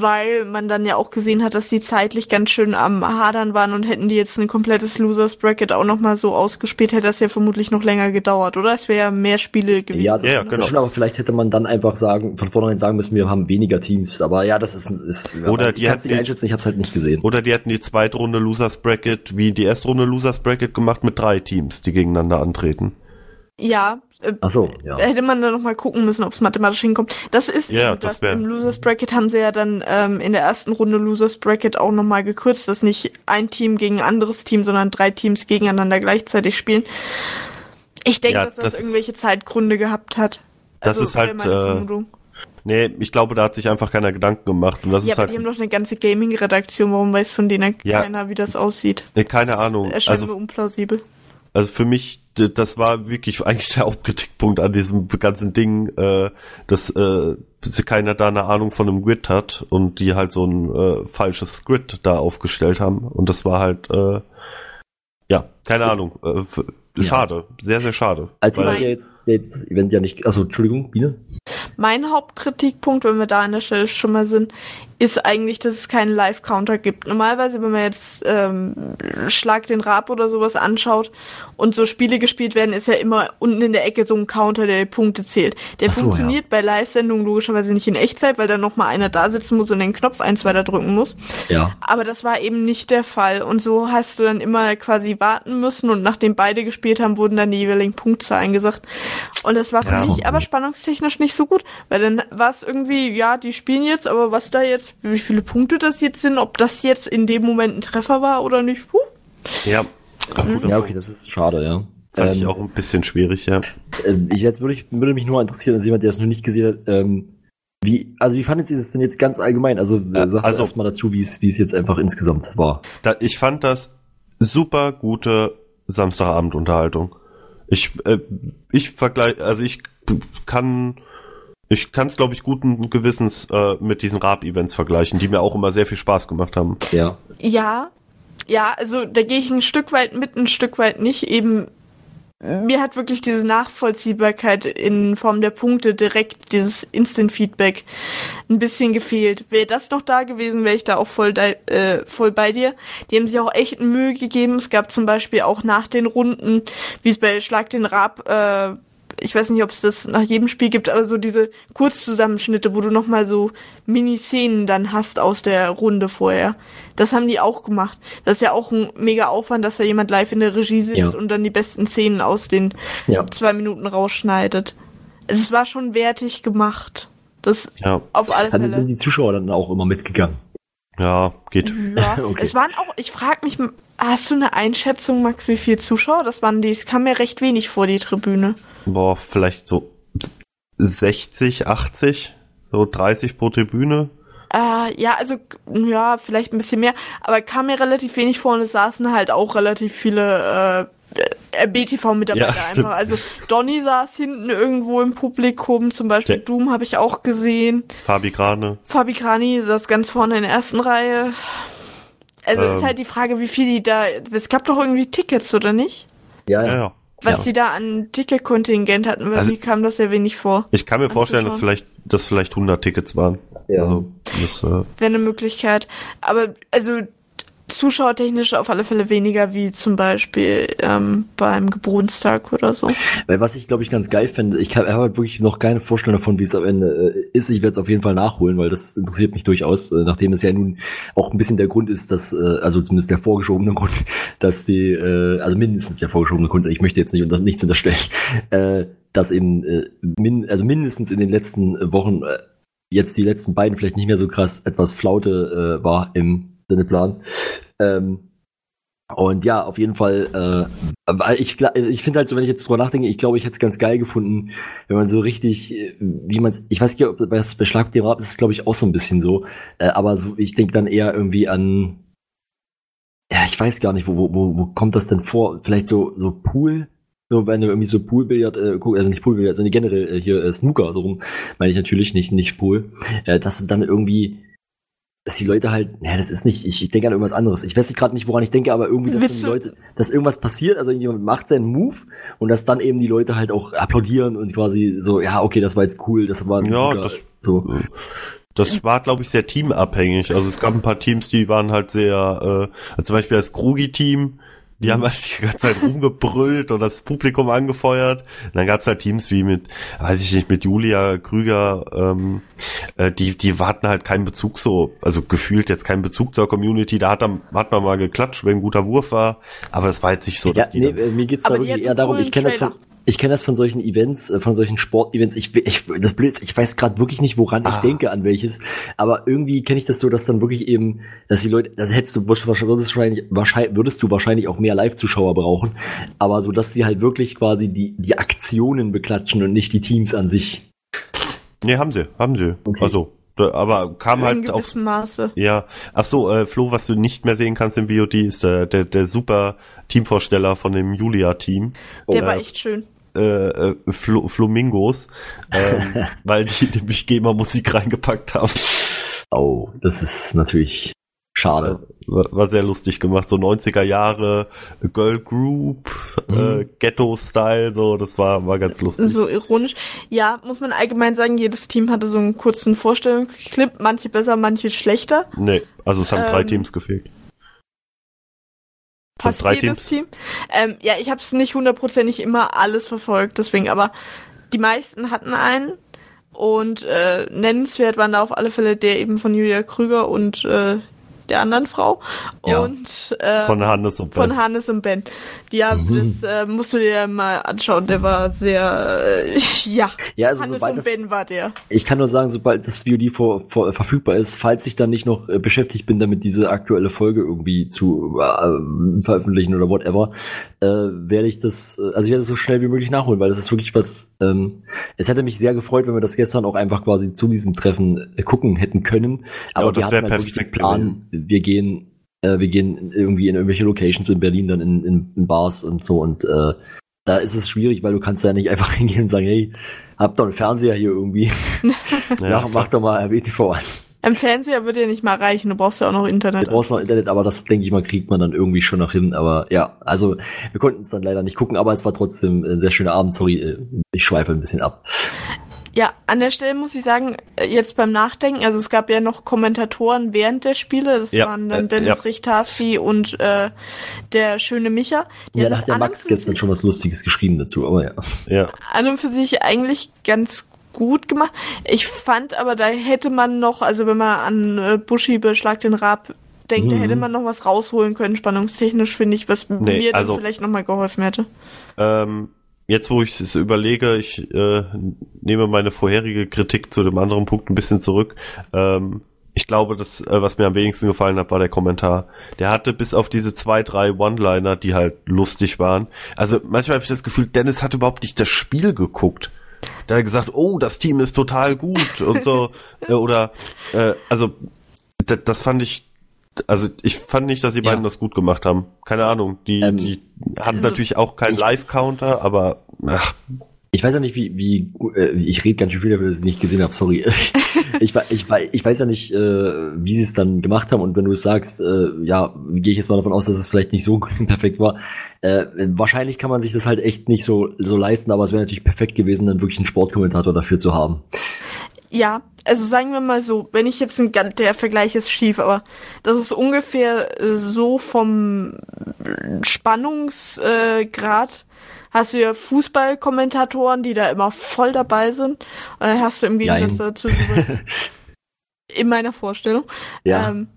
weil man dann ja auch gesehen hat, dass die zeitlich ganz schön am Hadern waren und hätten die jetzt ein komplettes Losers Bracket auch nochmal so ausgespielt, hätte das ja vermutlich noch länger gedauert, oder? Es wäre ja mehr Spiele gewesen. Ja, das Ja, ja, ist genau. schon, aber vielleicht hätte man dann einfach sagen, von vornherein sagen müssen, wir haben weniger Teams. Aber ja, das ist, ist Oder ich die hätten nicht die- einschätzen, ich habe es halt nicht gesehen. Oder die hätten die zweite Runde Losers Bracket wie die erste Runde Losers Bracket gemacht mit drei Teams, die gegeneinander antreten. Ja, Ach so, ja. hätte man dann noch mal gucken müssen, ob es mathematisch hinkommt. Das ist Ja, das wär- Im Losers Bracket haben sie ja dann ähm, in der ersten Runde Losers Bracket auch noch mal gekürzt, dass nicht ein Team gegen ein anderes Team, sondern drei Teams gegeneinander gleichzeitig spielen. Ich denke, Ja, dass das, das ist- irgendwelche Zeitgründe gehabt hat. Das ist wäre halt, meine äh, Vermutung. Nee, ich glaube, da hat sich einfach keiner Gedanken gemacht. Und das Ja, ist aber halt die haben doch eine ganze Gaming-Redaktion. Warum weiß von denen Ja. keiner, wie das aussieht? Nee, keine Das Ahnung. Erscheint Also- mir unplausibel. Also für mich, das war wirklich eigentlich der Hauptkritikpunkt an diesem ganzen Ding, äh, dass äh, keiner da eine Ahnung von einem Grid hat und die halt so ein äh, falsches Grid da aufgestellt haben. Und das war halt, äh, ja, keine Ahnung. Äh, f- Ja. schade. Sehr, sehr schade. Als jemand, der jetzt, jetzt das Event ja nicht. Also Entschuldigung, Biene? Mein Hauptkritikpunkt, wenn wir da an der Stelle schon mal sind, ist eigentlich, dass es keinen Live-Counter gibt. Normalerweise, wenn man jetzt ähm, Schlag den Rab oder sowas anschaut und so Spiele gespielt werden, ist ja immer unten in der Ecke so ein Counter, der die Punkte zählt. Der so, funktioniert bei Live-Sendungen logischerweise nicht in Echtzeit, weil dann nochmal einer da sitzen muss und den Knopf eins weiter drücken muss. Ja. Aber das war eben nicht der Fall. Und so hast du dann immer quasi warten müssen und nachdem beide gespielt haben, wurden dann die jeweiligen Punktzahlen gesagt. Und das war für Ja. mich aber spannungstechnisch nicht so gut, weil dann war es irgendwie, ja, die spielen jetzt, aber was da jetzt, wie viele Punkte das jetzt sind, ob das jetzt in dem Moment ein Treffer war oder nicht, puh. Ja. Guter Ja, okay, das ist schade, ja. Fand ich Ähm, auch ein bisschen schwierig, ja. äh, ich jetzt würde ich würde mich nur interessieren, als jemand, der es noch nicht gesehen hat, ähm, wie, also wie fandet ihr es denn jetzt ganz allgemein? Also äh, sagt also- erstmal dazu, wie es, wie es jetzt einfach insgesamt war. Da, ich fand das super gute Samstagabendunterhaltung. Ich, äh, ich vergleiche, also ich kann, ich kann es glaube ich guten Gewissens äh, mit diesen Rap-Events vergleichen, die mir auch immer sehr viel Spaß gemacht haben. Ja. Ja, ja, also da gehe ich ein Stück weit mit, ein Stück weit nicht. Eben, mir hat wirklich diese Nachvollziehbarkeit in Form der Punkte direkt, dieses Instant-Feedback ein bisschen gefehlt. Wäre das noch da gewesen, wäre ich da auch voll, äh, voll bei dir. Die haben sich auch echt Mühe gegeben. Es gab zum Beispiel auch nach den Runden, wie es bei Schlag den Rab, äh, ich weiß nicht, ob es das nach jedem Spiel gibt, aber so diese Kurzzusammenschnitte, wo du nochmal so Mini-Szenen dann hast aus der Runde vorher. Das haben die auch gemacht. Das ist ja auch ein mega Aufwand, dass da jemand live in der Regie sitzt Ja. und dann die besten Szenen aus den Ja. zwei Minuten rausschneidet. Es war schon wertig gemacht. Das Ja, auf alle Dann sind Fälle. die Zuschauer dann auch immer mitgegangen. ja, geht. Ja, Okay. es waren auch, ich frage mich, hast du eine Einschätzung, Max, wie viele Zuschauer das waren? Die, es kam mir recht wenig vor, die Tribüne. Boah, vielleicht so 60, 80, so 30 pro Tribüne. Äh, ja, also, ja, vielleicht ein bisschen mehr, aber kam mir relativ wenig vor und es saßen halt auch relativ viele äh, RBTV-Mitarbeiter Ja, einfach. Also Donny saß hinten irgendwo im Publikum, zum Beispiel Der- Doom habe ich auch gesehen. Fabi Grane. Fabi Krani saß ganz vorne in der ersten Reihe. Also ist Ähm. halt die Frage, wie viel die da. Es gab doch irgendwie Tickets, oder nicht? Ja, Ja, ja. Was Ja. die da an Ticketkontingent hatten, weil Also- mir kam das sehr wenig vor. Ich kann mir vorstellen, dass vielleicht, dass vielleicht 100 Tickets waren. Ja. Also, das, äh, Wäre eine Möglichkeit. Aber also zuschauertechnisch auf alle Fälle weniger wie zum Beispiel ähm, beim Geburtstag oder so. Weil was ich glaube ich ganz geil finde, ich habe halt wirklich noch keine Vorstellung davon, wie es am Ende äh, ist. Ich werde es auf jeden Fall nachholen, weil das interessiert mich durchaus, äh, nachdem es ja nun auch ein bisschen der Grund ist, dass, äh, also zumindest der vorgeschobene Grund, dass die, äh, also mindestens der vorgeschobene Grund, ich möchte jetzt nicht unter, nichts unterstellen, äh, dass eben äh, min, also mindestens in den letzten Wochen äh, jetzt die letzten beiden vielleicht nicht mehr so krass etwas Flaute äh, war im Sinneplan. Ähm, und ja, auf jeden Fall, äh, ich, ich finde halt so, wenn ich jetzt drüber nachdenke, ich glaube, ich hätte es ganz geil gefunden, wenn man so richtig, äh, wie man ich weiß nicht, ob das bei Schlag dem Rab ist es, glaube ich, auch so ein bisschen so, äh, aber so, ich denke dann eher irgendwie an, ja, ich weiß gar nicht, wo, wo, wo, kommt das denn vor? Vielleicht so, so Pool, so wenn du irgendwie so Poolbillard, äh, also nicht Poolbillard, sondern generell äh, hier äh, Snooker, darum meine ich natürlich nicht, nicht Pool, äh, dass du dann irgendwie dass die Leute halt, naja, das ist nicht, ich, ich denke an irgendwas anderes. Ich weiß nicht gerade nicht, woran ich denke, aber irgendwie, dass die Leute, dass irgendwas passiert, also irgendjemand macht seinen Move und dass dann eben die Leute halt auch applaudieren und quasi so, ja, okay, das war jetzt cool, das war ein Ja, guter- das- so. Das war, glaube ich, sehr teamabhängig. Also es gab ein paar Teams, die waren halt sehr, äh, zum Beispiel das Krugi-Team, die haben halt die ganze Zeit rumgebrüllt und das Publikum angefeuert. Und dann gab's halt Teams wie mit, weiß ich nicht, mit Julia Krüger, ähm, äh, die, die hatten halt keinen Bezug so, also gefühlt jetzt keinen Bezug zur Community. Da hat, dann, hat man mal geklatscht, wenn ein guter Wurf war, aber es war jetzt nicht so, Ja, dass die nee, äh, mir geht's da wirklich eher darum, ich kenne das Trailer. Ich kenne das von solchen Events, äh, von solchen Sportevents. Ich, ich das Blöd, ich weiß gerade wirklich nicht, woran ich Ah. denke, an welches. Aber irgendwie kenne ich das so, dass dann wirklich eben, dass die Leute, das hättest du wahrscheinlich, wahrscheinlich würdest du wahrscheinlich auch mehr Live-Zuschauer brauchen. Aber so, dass sie halt wirklich quasi die die Aktionen beklatschen und nicht die Teams an sich. nee, haben sie, haben sie. Okay. Also, aber kam In halt auf, gewissem Maße. Ja, ach so, äh, Flo, was du nicht mehr sehen kannst im VOD, ist der, der, der super Teamvorsteller von dem Julia-Team, Der Oh, war äh, echt schön. Äh, äh, Flo, Flamingos, ähm, weil die nämlich GEMA-Musik reingepackt haben. Oh, das ist natürlich Schade. War, war sehr lustig gemacht, so 90er Jahre Girl Group, Mhm. äh, Ghetto-Style, so, das war, war ganz lustig. So ironisch. Ja, muss man allgemein sagen, jedes Team hatte so einen kurzen Vorstellungsclip, manche besser, manche schlechter. Nee, also es haben drei Ähm, Teams gefehlt. Fast drei jedes Teams? Team. Ähm, ja, ich habe es nicht hundertprozentig immer alles verfolgt, deswegen, aber die meisten hatten einen. Und äh, nennenswert waren da auf alle Fälle der eben von Julia Krüger und äh, der anderen Frau. Ja. Und äh, Von Hannes und von Ben. Hannes und Ben. Ja, Mhm. das äh, musst du dir mal anschauen. Der war sehr, äh, ja. Ja, also Hannes und das, Ben war der. ich kann nur sagen, sobald das VOD vor, vor, verfügbar ist, falls ich dann nicht noch äh, beschäftigt bin, damit diese aktuelle Folge irgendwie zu äh, veröffentlichen oder whatever, äh, werde ich das, äh, also ich werde das so schnell wie möglich nachholen, weil das ist wirklich was, ähm, es hätte mich sehr gefreut, wenn wir das gestern auch einfach quasi zu diesem Treffen äh, gucken hätten können. Aber das wir hatten halt wirklich den perfekt Plan, wir gehen, äh, wir gehen irgendwie in irgendwelche Locations in Berlin, dann in, in, in Bars und so und äh, da ist es schwierig, weil du kannst ja nicht einfach hingehen und sagen, hey, habt doch einen Fernseher hier irgendwie. Ja, Mach, doch mal RWTV an. Im Fernseher wird ja nicht mal reichen, du brauchst ja auch noch Internet. Du brauchst noch Internet, aber das, denke ich mal, kriegt man dann irgendwie schon noch hin. Aber ja, also wir konnten es dann leider nicht gucken, aber es war trotzdem ein sehr schöner Abend. Sorry, äh, ich schweife ein bisschen ab. Ja, an der Stelle muss ich sagen, äh, jetzt beim Nachdenken, also es gab ja noch Kommentatoren während der Spiele, das Ja, waren dann äh, Dennis ja. Richtarski und äh, der schöne Micha. Die Ja, da hat der Max gestern schon was Lustiges geschrieben dazu, aber ja. ja. An und für sich eigentlich ganz gut gemacht. Ich fand aber, da hätte man noch, also wenn man an äh, Buschi beschlag den Rab denkt, da Mhm. hätte man noch was rausholen können, spannungstechnisch, finde ich, was Nee, mir dann also- vielleicht nochmal geholfen hätte. Ähm, jetzt, wo ich es überlege, ich äh, nehme meine vorherige Kritik zu dem anderen Punkt ein bisschen zurück. Ähm, ich glaube, das, äh, was mir am wenigsten gefallen hat, war der Kommentar. Der hatte bis auf diese zwei, drei One-Liner, die halt lustig waren. Also manchmal habe ich das Gefühl, Dennis hat überhaupt nicht das Spiel geguckt. Da hat er gesagt, oh, das Team ist total gut und so. äh, oder, äh, also, das fand ich, also ich fand nicht, dass die Ja. beiden das gut gemacht haben. Keine Ahnung. Die, Ähm, die hatten also- natürlich auch keinen Live-Counter, aber ach, Ich weiß ja nicht, wie, wie, äh, ich rede ganz schön viel dass ich es nicht gesehen habe, sorry. ich, ich, ich weiß ja nicht, äh, wie sie es dann gemacht haben und wenn du es sagst, äh, ja, gehe ich jetzt mal davon aus, dass es vielleicht nicht so perfekt war. Äh, wahrscheinlich kann man sich das halt echt nicht so, so leisten, aber es wäre natürlich perfekt gewesen, dann wirklich einen Sportkommentator dafür zu haben. Ja, also sagen wir mal so, wenn ich jetzt ein, der Vergleich ist schief, aber das ist ungefähr äh, so vom Spannungsgrad. Äh, hast du ja Fußballkommentatoren, die da immer voll dabei sind. Und dann hast du im Gegensatz Jein. dazu sowas in meiner Vorstellung. Ja. Ähm,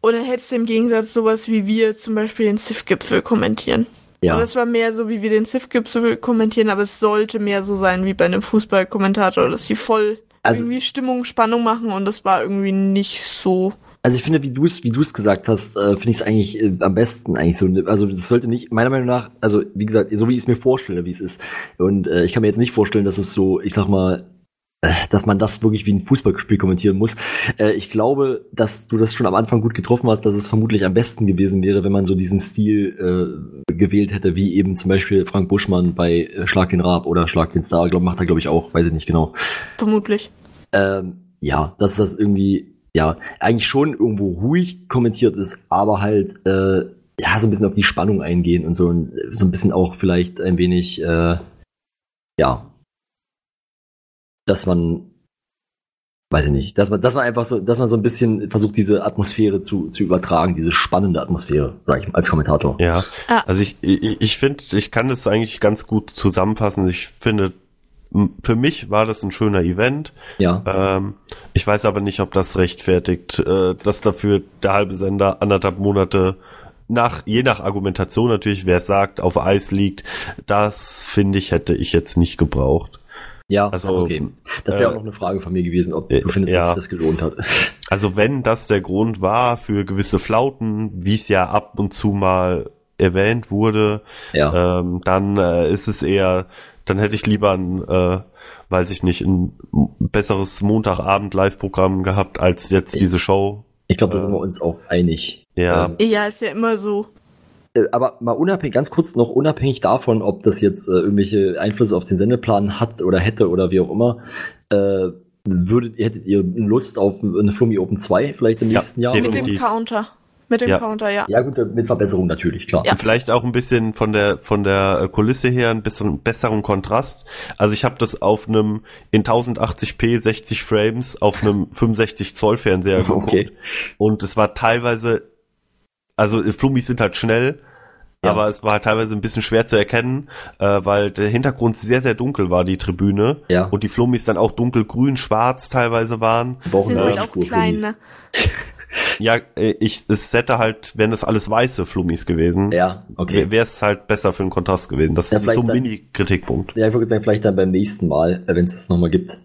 und dann hättest du im Gegensatz sowas wie wir zum Beispiel den CIF-Gipfel kommentieren. Ja. Und das war mehr so, wie wir den CIF-Gipfel kommentieren, aber es sollte mehr so sein wie bei einem Fußballkommentator, dass die voll Also- irgendwie Stimmung, Spannung machen und das war irgendwie nicht so. Also ich finde, wie du es, wie du es gesagt hast, äh, finde ich es eigentlich äh, am besten eigentlich so. Also das sollte nicht, meiner Meinung nach, also wie gesagt, so wie ich es mir vorstelle, wie es ist. Und äh, ich kann mir jetzt nicht vorstellen, dass es so, ich sag mal, dass man das wirklich wie ein Fußballspiel kommentieren muss. Äh, ich glaube, dass du das schon am Anfang gut getroffen hast, dass es vermutlich am besten gewesen wäre, wenn man so diesen Stil äh, gewählt hätte, wie eben zum Beispiel Frank Buschmann bei äh, Schlag den Rab oder Schlag den Star, glaub, macht er glaube ich auch, weiß ich nicht genau. Vermutlich. Ähm, ja, dass das irgendwie, ja, eigentlich schon irgendwo ruhig kommentiert ist, aber halt, äh, ja, so ein bisschen auf die Spannung eingehen und so, und so ein bisschen auch vielleicht ein wenig, äh, ja, dass man, weiß ich nicht, dass man, dass man einfach so, dass man so ein bisschen versucht, diese Atmosphäre zu, zu übertragen, diese spannende Atmosphäre, sag ich mal, als Kommentator. Ja, Ah. also ich, ich, ich finde, ich kann das eigentlich ganz gut zusammenfassen. Ich finde, für mich war das ein schöner Event. Ja. Ähm, ich weiß aber nicht, ob das rechtfertigt, äh, dass dafür der halbe Sender anderthalb Monate nach, je nach Argumentation natürlich, wer es sagt, auf Eis liegt. Das finde ich, hätte ich jetzt nicht gebraucht. Ja, also, okay. Das wäre äh, auch noch eine Frage von mir gewesen, ob äh, du findest, ja. dass sich das gelohnt hat. Also wenn das der Grund war für gewisse Flauten, wie es ja ab und zu mal erwähnt wurde, ja. ähm, dann äh, ist es eher, dann hätte ich lieber ein, äh, weiß ich nicht, ein besseres Montagabend-Live-Programm gehabt, als jetzt diese Show. Ich glaube, da äh, sind wir uns auch einig. Ja, Ähm, Ja, ist ja immer so. Äh, aber mal unabhängig, ganz kurz noch unabhängig davon, ob das jetzt äh, irgendwelche Einflüsse auf den Sendeplan hat oder hätte oder wie auch immer, äh, würdet, hättet ihr Lust auf eine Flummi Open 2 vielleicht im Ja, nächsten Jahr? Mit oder dem. Counter. Mit dem Ja. Counter, ja. Ja gut, mit Verbesserung natürlich, klar. Ja. Vielleicht auch ein bisschen von der von der äh, Kulisse her ein besseren besseren Kontrast. Also ich habe das auf einem in 1080p 60 Frames auf einem 65 Zoll Fernseher geguckt Okay. und es war teilweise also äh, Flummis sind halt schnell, Ja. aber es war halt teilweise ein bisschen schwer zu erkennen, äh, weil der Hintergrund sehr sehr dunkel war die Tribüne Ja. und die Flummis dann auch dunkelgrün schwarz teilweise waren. Brauchen Sind halt auch Spur klein, Flummis. ne? Ja, äh, ich es hätte halt, wenn das alles weiße Flummis gewesen, Ja, okay. wäre es halt besser für den Kontrast gewesen. Das Ja, ist so ein Mini-Kritikpunkt. Ja, ich würde sagen, vielleicht dann beim nächsten Mal, äh, wenn es das nochmal gibt.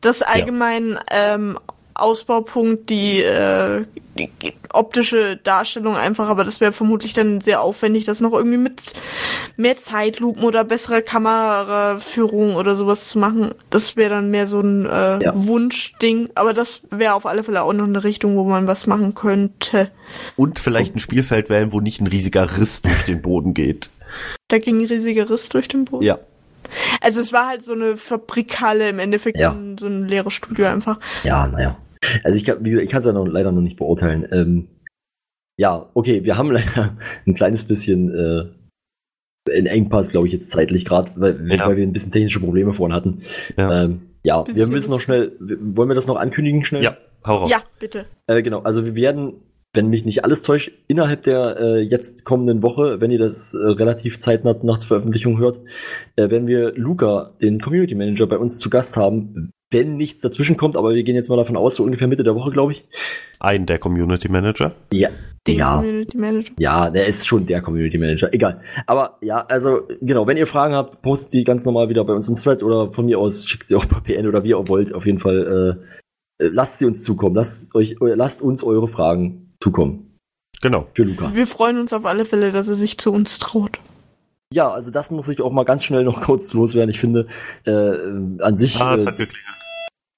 Das allgemein ähm, Ausbaupunkt, die, äh, die optische Darstellung einfach, aber das wäre vermutlich dann sehr aufwendig, das noch irgendwie mit mehr Zeitlupen oder besserer Kameraführung oder sowas zu machen. Das wäre dann mehr so ein äh, Ja. Wunschding, aber das wäre auf alle Fälle auch noch eine Richtung, wo man was machen könnte. Und vielleicht ein Spielfeld wählen, wo nicht ein riesiger Riss durch den Boden geht. Da ging ein riesiger Riss durch den Boden. Ja. Also es war halt so eine Fabrikhalle im Endeffekt, Ja. so ein- so ein leeres Studio einfach. Ja, naja. Also ich kann, ich kann es ja noch, leider noch nicht beurteilen. Ähm, ja, okay, wir haben leider ein kleines bisschen äh, einen Engpass, glaube ich, jetzt zeitlich gerade, weil, Ja. weil wir ein bisschen technische Probleme vorhin hatten. Ja. Ähm, ja, wir müssen noch schnell, wollen wir das noch ankündigen schnell? Ja, hau raus. Ja, bitte. Äh, genau, also wir werden, wenn mich nicht alles täuscht, innerhalb der äh, jetzt kommenden Woche, wenn ihr das äh, relativ zeitnah nach Veröffentlichung hört, äh, werden wir Luca, den Community Manager, bei uns zu Gast haben, wenn nichts dazwischen kommt, aber wir gehen jetzt mal davon aus, so ungefähr Mitte der Woche, glaube ich. Ein der Community Manager. Ja. Den ja. Community Manager. Ja, der ist schon der Community Manager. Egal. Aber ja, also genau, wenn ihr Fragen habt, postet die ganz normal wieder bei uns im Thread oder von mir aus schickt sie auch per PN oder wie ihr wollt. Auf jeden Fall äh, äh, lasst sie uns zukommen. Lasst euch, lasst uns eure Fragen zukommen. Genau. Für Luca. Wir freuen uns auf alle Fälle, dass er sich zu uns traut. Ja, also das muss ich auch mal ganz schnell noch kurz loswerden. Ich finde, äh, an sich. Ah, es äh, hat geklingelt.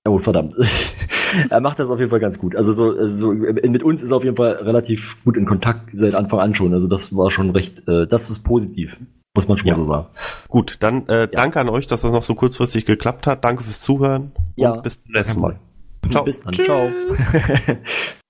Oh, verdammt. er macht das auf jeden Fall ganz gut. Also so, also so mit uns ist er auf jeden Fall relativ gut in Kontakt seit Anfang an schon. Also das war schon recht, äh, das ist positiv. Muss man schon Ja. so sagen. Gut, dann äh, danke an euch, dass das noch so kurzfristig geklappt hat. Danke fürs Zuhören Ja. und bis zum nächsten Mal. Ciao. Bis dann. Tschüss. Ciao.